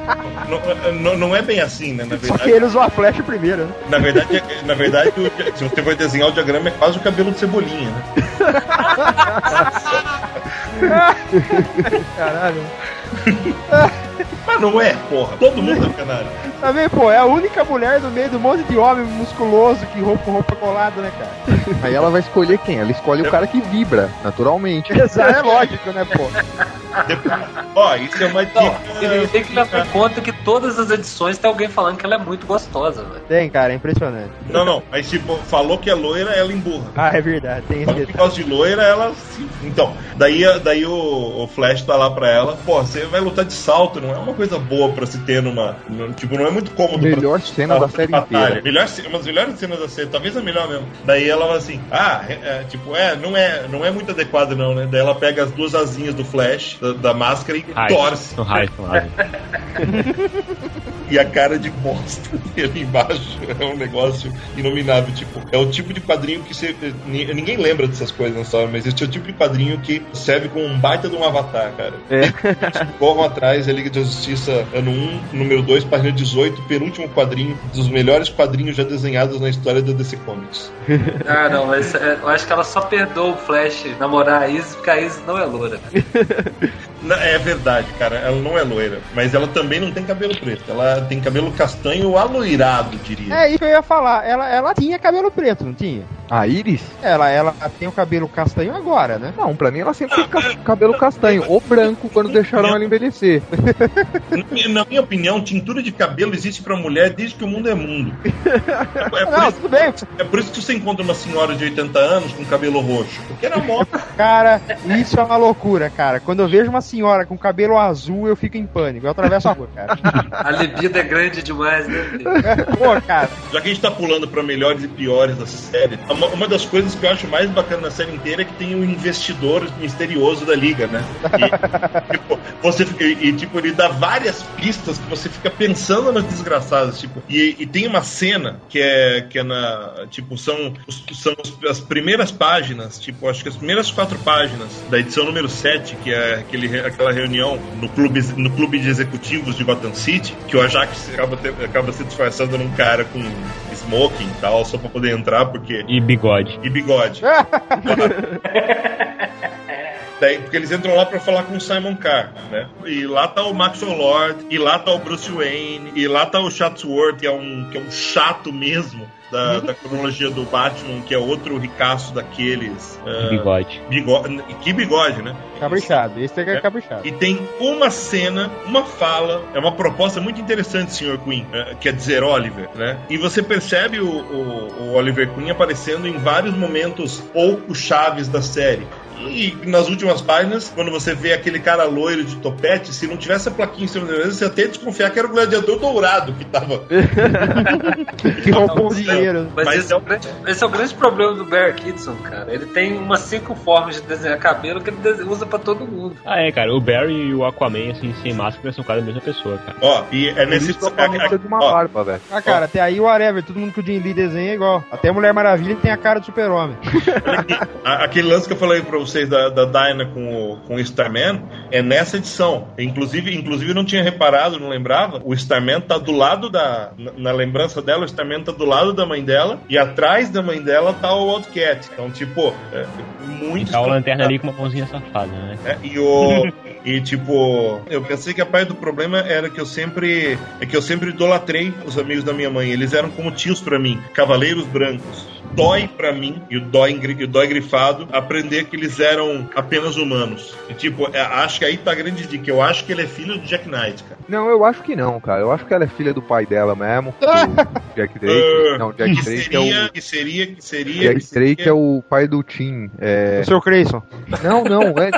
não, não, não é bem assim, né? Na Só que verdade, ele usou a flecha primeiro, né? na verdade, na verdade o- se você for desenhar o diagrama, é quase o cabelo de cebolinha, né? Caralho. Mas não é, porra. Todo mundo é canário. Também, pô, é a única mulher no meio do monte de homem musculoso que roupa com roupa colada, né, cara? Aí ela vai escolher quem? Ela escolhe o cara que vibra, naturalmente. Exato, é lógico, né, pô? Ó, isso é uma dica. Não, tem que levar em conta que todas as edições tem alguém falando que ela é muito gostosa, velho. Tem, cara, é impressionante. Não, não, mas tipo, falou que é loira, ela emburra. Ah, é verdade, tem esse detalhe. gosta de loira, ela se. Então, daí, daí o, o Flash tá lá pra ela, pô, você vai lutar de salto, não é uma coisa boa pra se ter numa. no- tipo, não é muito cômodo. Melhor pra, cena da série inteira. Melhor, uma das melhores cenas da série, talvez a melhor mesmo. Daí ela fala assim, ah, é, é, tipo, é não, é, não é muito adequado não, né? Daí ela pega as duas asinhas do Flash da, da máscara e torce. São raios. E a cara de bosta dele embaixo é um negócio inominável. Tipo, é o tipo de quadrinho que você. ni- Ninguém lembra dessas coisas na história, mas esse é o tipo de quadrinho que serve como um baita de um avatar, cara. É. Corram atrás, é Liga da Justiça, ano 1, número 2, página 18, penúltimo quadrinho, dos melhores quadrinhos já desenhados na história da DC Comics. Ah, não, mas é, eu acho que ela só perdoa o Flash namorar a Isis porque a Isis não é loura. Na- É verdade, cara, ela não é loira, mas ela também não tem cabelo preto. Ela tem cabelo castanho aloirado, diria. É isso que eu ia falar. Ela, ela tinha cabelo preto, não tinha? A Iris? Ela, ela tem o cabelo castanho agora, né? Não, pra mim ela sempre teve ca- cabelo castanho ou branco quando deixaram ela envelhecer. Na- minha opinião, tintura de cabelo existe pra mulher desde que o mundo é mundo. É, é por Não, isso, tudo bem. é por isso que você encontra uma senhora de 80 anos com cabelo roxo. Porque era moda. Cara, isso é uma loucura, cara. Quando eu vejo uma senhora com cabelo azul, eu fico em pânico. Eu atravesso a rua, cara. A libido é grande demais, né? Pô, cara. Já que a gente tá pulando pra melhores e piores da série, uma, uma das coisas que eu acho mais bacana na série inteira é que tem o investidor misterioso da liga, né? E, tipo, você, fica- e, e, tipo, ele dá várias pistas que você fica pensando nas desgraçadas, tipo, e, e tem uma cena que é, que é na, tipo, são, os- são os- as primeiras páginas, tipo, acho que as primeiras quatro páginas da edição número 7, que é aquele, re- aquela reunião no clube, no clube de executivos de Gotham City, que o Ajax acaba, te- acaba se disfarçando num cara com smoking e tal, só pra poder entrar, porque E bigode. e bigode. Daí, porque eles entram lá pra falar com o Simon Carr, né? E lá tá o Maxwell Lord, e lá tá o Bruce Wayne, e lá tá o Chatsworth, que é um, que é um chato mesmo da, da cronologia do Batman, que é outro ricaço daqueles. Ah, bigode. bigode. Que bigode, né? Caprichado. Esse é caprichado. E tem uma cena, uma fala, é uma proposta muito interessante, Sr. Queen, eh, quer dizer Oliver, né? E você percebe o, o- o Oliver Queen aparecendo em vários momentos pouco chaves da série. E nas últimas páginas, quando você vê aquele cara loiro de topete, se não tivesse a plaquinha em cima da mesa, você ia até desconfiar que era o gladiador dourado que tava. Que roubou o dinheiro. Mas, Mas esse, é o grande, esse é o grande problema do Barry Kitson, cara. Ele tem umas cinco formas de desenhar cabelo que ele usa pra todo mundo. Ah, é, cara. O Barry e o Aquaman, assim, sem máscara, são quase a mesma pessoa, cara. Ó, e é nesse. isso a precisa de uma ó, barba, velho. Ah, cara, até aí o whatever. Todo mundo que o Jim Lee desenha é igual. Até a Mulher Maravilha tem a cara do super-homem. Aquele lance que eu falei pra vocês da, da Dinah com o, com o Starman é nessa edição. Inclusive, inclusive não tinha reparado, não lembrava. O Starman tá do lado da. Na, na lembrança dela, o Starman tá do lado da mãe dela e atrás da mãe dela tá o Wildcat. Então, tipo, é, E muito. tá o lanterna ali com uma mãozinha safada, né? É, e o e tipo, eu pensei que a parte do problema era que eu sempre é que eu sempre idolatrei os amigos da minha mãe. Eles eram como tios pra mim, cavaleiros brancos. Dói pra mim e o dói, e o dói grifado aprender que eles eram apenas humanos. E tipo, é, acho que aí tá a grande dica. Eu acho que ele é filho do Jack Knight, cara. Não, eu acho que não, cara. Eu acho que ela é filha do pai dela mesmo. Jack Drake. Ah, Não, Jack que Drake é seria, o. que seria, que seria, Jack que seria- Drake é o pai do Tim. É... O seu Creyson. Não, não, é.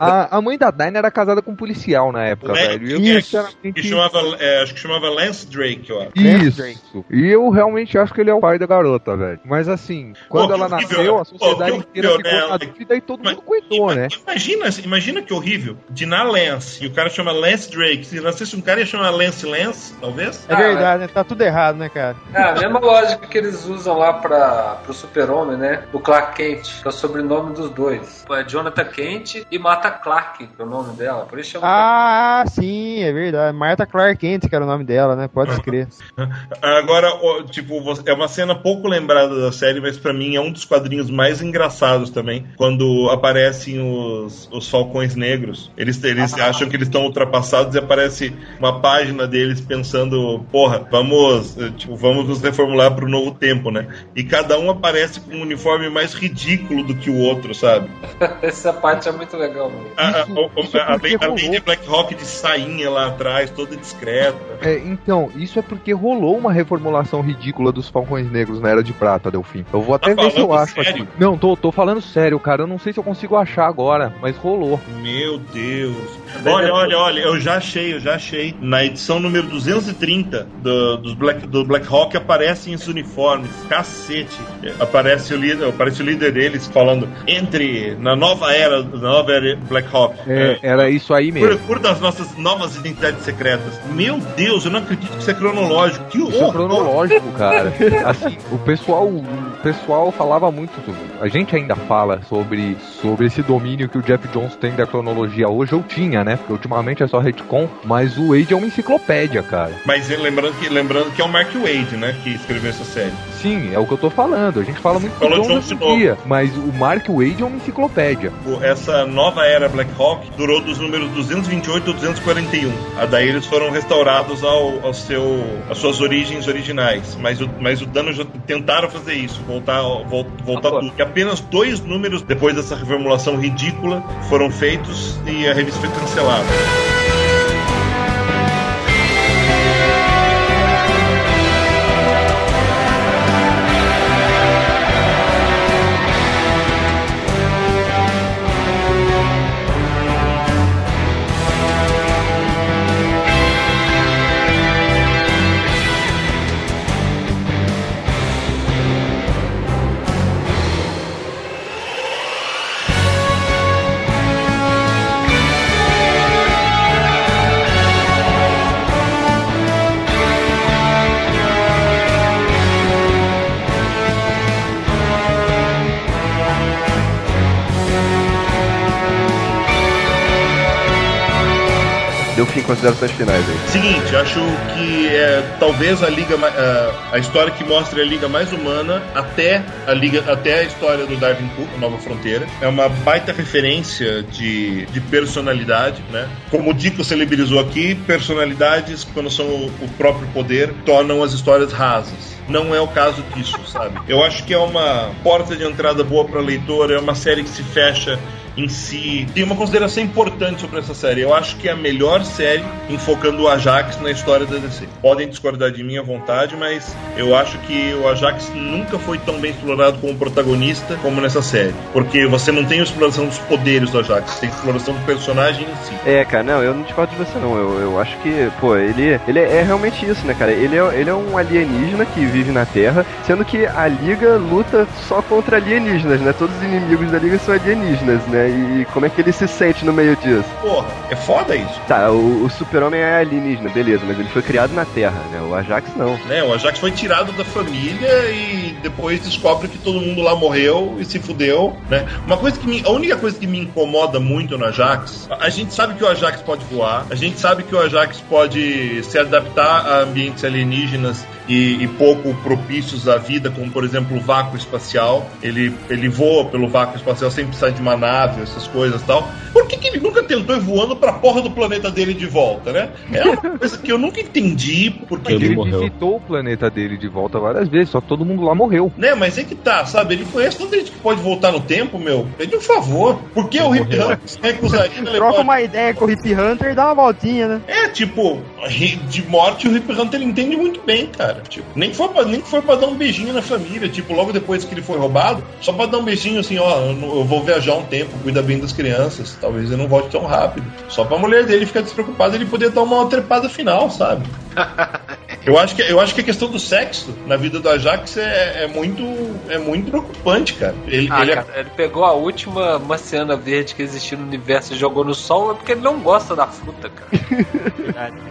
A, a mãe da Dinah era casada com um policial na época, Né? velho. E eu, sinceramente, que chamava, é, acho que chamava Lance Drake, ó. Isso. E eu realmente acho que ele é o pai da garota, velho. Mas assim, quando Pô, ela horrível, nasceu, a sociedade Pô, inteira horrível, ficou na né? dúvida e todo Mas- mundo cuidou, né? Imagina, imagina que horrível. Dinar Lance e o cara chama Lance Drake. Se nascesse um cara ia chamar Lance Lance, talvez? É Ah, verdade, né? Tá tudo errado, né, cara? É a mesma lógica que eles usam lá pra, pro super-homem, né? O Clark Kent, que é o sobrenome dos dois. É Jonathan Kent e Martha Clark, que é o nome dela. Por isso chama Ah, sim, é verdade. Martha Clark Kent, que era o nome dela, né? Pode escrever. Agora, ó, tipo, é uma cena pouco lembrada da série, mas pra mim é um dos quadrinhos mais engraçados também. Quando aparecem os, os Falcões Negros. Eles, eles acham que eles estão ultrapassados e aparece uma página deles pensando, porra, vamos, eh, tipo, vamos nos reformular pro novo tempo, né? E cada um aparece com um uniforme mais ridículo do que o outro, sabe? Essa parte é muito legal, mano. A, Isso- a, isso é a, a, porque a Lady rolou. Black Rock de sainha lá atrás, toda discreta. É, então, isso é porque rolou uma reformulação ridícula dos Falcões Negros na Era de Prata, Delfim. Eu vou até Tá ver se eu acho sério? aqui. Não, tô, tô falando sério, cara. Eu não sei se eu consigo achar agora, mas rolou. Meu Deus. Olha, olha, olha, eu já achei, eu já achei. Na edição número 230 do, dos Black, do Black Hawk aparecem esses uniformes. Cacete. Aparece o líder, aparece o líder deles falando entre na nova era, na nova era Black Hawk. É, Era isso aí mesmo. Procura das nossas novas identidades secretas. Meu Deus, eu não acredito que isso é cronológico. Que Isso é horror! cronológico, cara. Assim, o pessoal, o pessoal falava muito, a gente ainda fala sobre, sobre esse domínio que o Jeff Jones tem da cronologia hoje, eu tinha, né? Porque ultimamente é só retcon, mas o Wade é uma enciclopédia, cara. Mas lembrando que, lembrando que é o Mark Wade, né? Que escreveu essa série. Sim, é o que eu tô falando. A gente fala muito Falou do Jones Jones de dia, mas o Mark Wade é uma enciclopédia. Essa nova era Black Hawk durou dos números 228 a 241. A daí eles foram restaurados ao, ao seu, às suas origens originais. Mas o, mas o dano já tentaram fazer isso, voltar, vol- voltar Agora. tudo. E apenas dois números depois dessa reformulação ridícula foram feitos e a revista foi cancelada. Em considerações finais aí. Seguinte, acho que é, talvez a liga a, a história que mostre a liga mais humana até a liga até a história do Darwin Cook, Nova Fronteira, é uma baita referência de, de personalidade, né? Como o Dico celebrizou aqui, personalidades quando são o, o próprio poder tornam as histórias rasas. Não é o caso disso, sabe? Eu acho que é uma porta de entrada boa para leitor, é uma série que se fecha em si. Tem uma consideração importante sobre essa série. Eu acho que é a melhor série enfocando o Ajax na história da DC. Podem discordar de mim à vontade, mas eu acho que o Ajax nunca foi tão bem explorado como protagonista como nessa série. Porque você não tem a exploração dos poderes do Ajax, tem a exploração do personagem em si. É, cara, não, eu não discordo de você não. Eu, eu acho que, pô, ele, ele é realmente isso, né, cara? Ele é, ele é um alienígena que vive na Terra, sendo que a Liga luta só contra alienígenas, né? Todos os inimigos da Liga são alienígenas, né? E como é que ele se sente no meio disso? Porra, é foda isso. Tá, o, o super-homem é alienígena, beleza, mas ele foi criado na Terra, né? O Ajax não. Né? O Ajax foi tirado da família e depois descobre que todo mundo lá morreu e se fudeu, né? Uma coisa que me, a única coisa que me incomoda muito no Ajax, a, a gente sabe que o Ajax pode voar, a gente sabe que o Ajax pode se adaptar a ambientes alienígenas e, e pouco propícios à vida, como por exemplo o vácuo espacial. Ele, ele voa pelo vácuo espacial sem precisar de uma nave, essas coisas e tal. Por que, que ele nunca tentou ir voando pra porra do planeta dele de volta, né? É uma coisa que eu nunca entendi porque Ele Ele morreu. visitou o planeta dele de volta várias vezes, só que todo mundo lá morreu. Né, mas é que tá, sabe? Ele conhece tanta gente que pode voltar no tempo, meu. Pede um favor. Por que o Hip Hunter se recusaria a levar- Troca uma ideia com o Hip Hunter e dá uma voltinha, né? É, tipo, de morte o Hip Hunter entende muito bem, cara. Tipo, nem que, foi pra, nem que foi pra dar um beijinho na família. Tipo, logo depois que ele foi roubado, só pra dar um beijinho assim, ó, eu vou viajar um tempo, cuida bem das crianças. Talvez ele não volte tão rápido. Só pra mulher dele ficar despreocupada, ele poder dar uma trepada final, sabe? Eu acho, que, eu acho que a questão do sexo na vida do Ajax é, é muito é muito preocupante, cara. Ele, Ah, ele é cara, ele pegou a última marciana verde que existiu no universo e jogou no sol é porque ele não gosta da fruta, cara.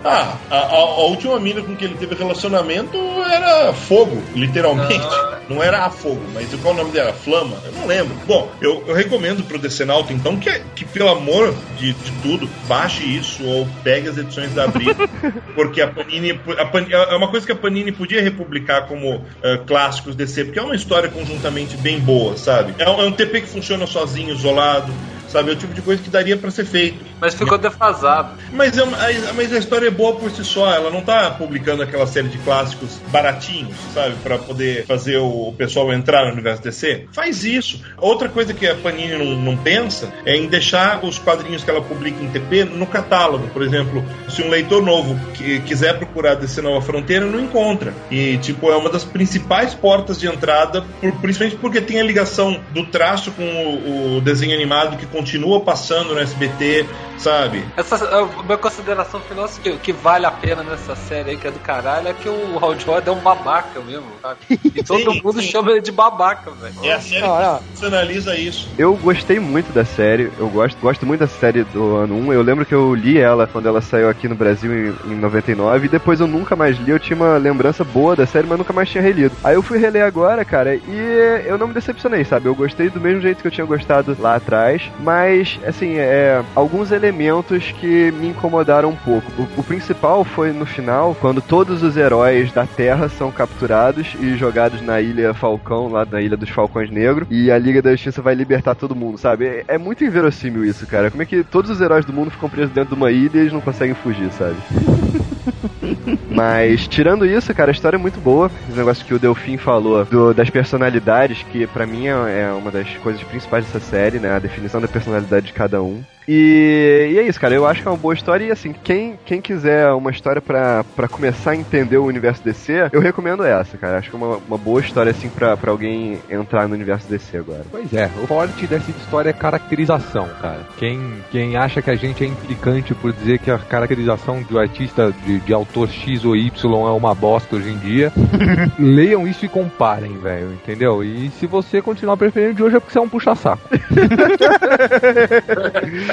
Ah, a, a- a última mina com que ele teve relacionamento era fogo, literalmente. Não era a fogo, mas qual é o nome dela? Flama? Eu não lembro. Bom, eu, eu recomendo pro Decenalto, então, que, que pelo amor de, de tudo, baixe isso ou pegue as edições da Abril, porque a Panini, a Pan- é uma coisa que a Panini podia republicar como eh, clássicos DC, porque é uma história conjuntamente bem boa, sabe? É um, é um TP que funciona sozinho, isolado, sabe? É o tipo de coisa que daria pra ser feito. Mas ficou defasado. Mas, é uma- a, mas a história é boa por si só, ela não tá publicando aquela série de clássicos baratinhos, sabe? Pra poder fazer o, o pessoal entrar no universo DC. Faz isso. Outra coisa que a Panini não, não pensa é em deixar os quadrinhos que ela publica em TP no catálogo. Por exemplo, se um leitor novo que quiser procurar DC Nova Fronteira, não encontra. E, tipo, é uma das principais portas de entrada, por- principalmente porque tem a ligação do traço com o, o desenho animado que continua passando no SBT, sabe? Essa, a minha consideração final assim, que, que vale a pena nessa série aí, que é do caralho, é que o Hal Jordan é um babaca mesmo, sabe? E todo Sim, mundo sim. chama ele de babaca, velho. É a série Ah, que funcionaliza isso. Eu gostei muito da série, eu gosto, gosto muito da série do ano 1. Eu lembro que eu li ela quando ela saiu aqui no Brasil em, em 99, e depois eu nunca mais li. Eu tinha uma lembrança boa da série, mas nunca mais tinha relido. Aí eu fui reler agora, cara, e eu não me decepcionei, sabe? Eu gostei do mesmo jeito que eu tinha gostado lá atrás, mas, assim, é, alguns elementos que me incomodaram um pouco. O, o principal foi no final, quando todos os heróis da Terra são capturados e jogados na Ilha Falcão, lá na Ilha dos Falcões Negros, e a Liga da Justiça vai libertar todo mundo, sabe? É, é muito inverossímil isso, cara. Como é que todos os heróis do mundo ficam presos dentro de uma ilha e eles não conseguem fugir, sabe? Mas, tirando isso, cara, a história é muito boa. Esse negócio que o Delfim falou do- das personalidades, que pra mim é é uma das coisas principais dessa série, né? A definição da personalidade de cada um. E, e é isso, cara. Eu acho que é uma boa história. E assim, quem, quem quiser uma história pra, pra começar a entender o universo DC, eu recomendo essa, cara. Acho que é uma, uma boa história, assim, pra, pra alguém entrar no universo DC agora. Pois é, o forte dessa história é caracterização, cara. Quem, quem acha que a gente é implicante por dizer que a caracterização do artista de, de autor X ou Y é uma bosta hoje em dia, leiam isso e comparem, velho, entendeu? E se você continuar preferindo de hoje é porque você é um puxa-saco.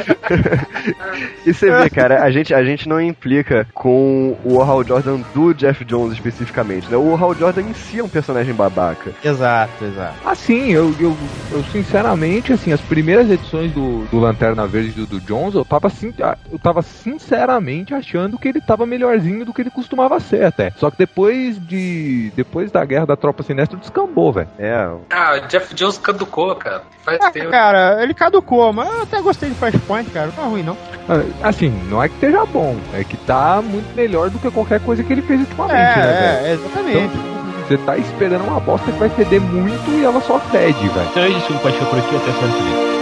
E você vê, cara, a gente, a gente não implica com o Hal Jordan do Jeff Jones especificamente, né? O Hal Jordan em si é um personagem babaca. Exato, exato. Assim, eu, eu, eu sinceramente, assim, as primeiras edições do, do Lanterna Verde do, do Jones, eu tava, sin- ah, eu tava sinceramente achando que ele tava melhorzinho do que ele costumava ser até. Só que depois de. Depois da guerra da tropa sinistra, descambou, velho. É, Ah, o Jeff Jones caducou, cara. Faz Ah, tempo. cara, ele caducou, mas eu até gostei de Flashpoint, cara. Não tá ruim, não. Ah, Assim, não é que esteja bom, é que tá muito melhor do que qualquer coisa que ele fez ultimamente, É, né, é, Então, exatamente. tipo, você tá esperando uma bosta que vai feder muito e ela só fede, velho. Então é isso, pode ficar por aqui até semana que vem.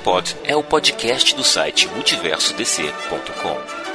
O Comic Pod é o podcast do site multiversodc.com.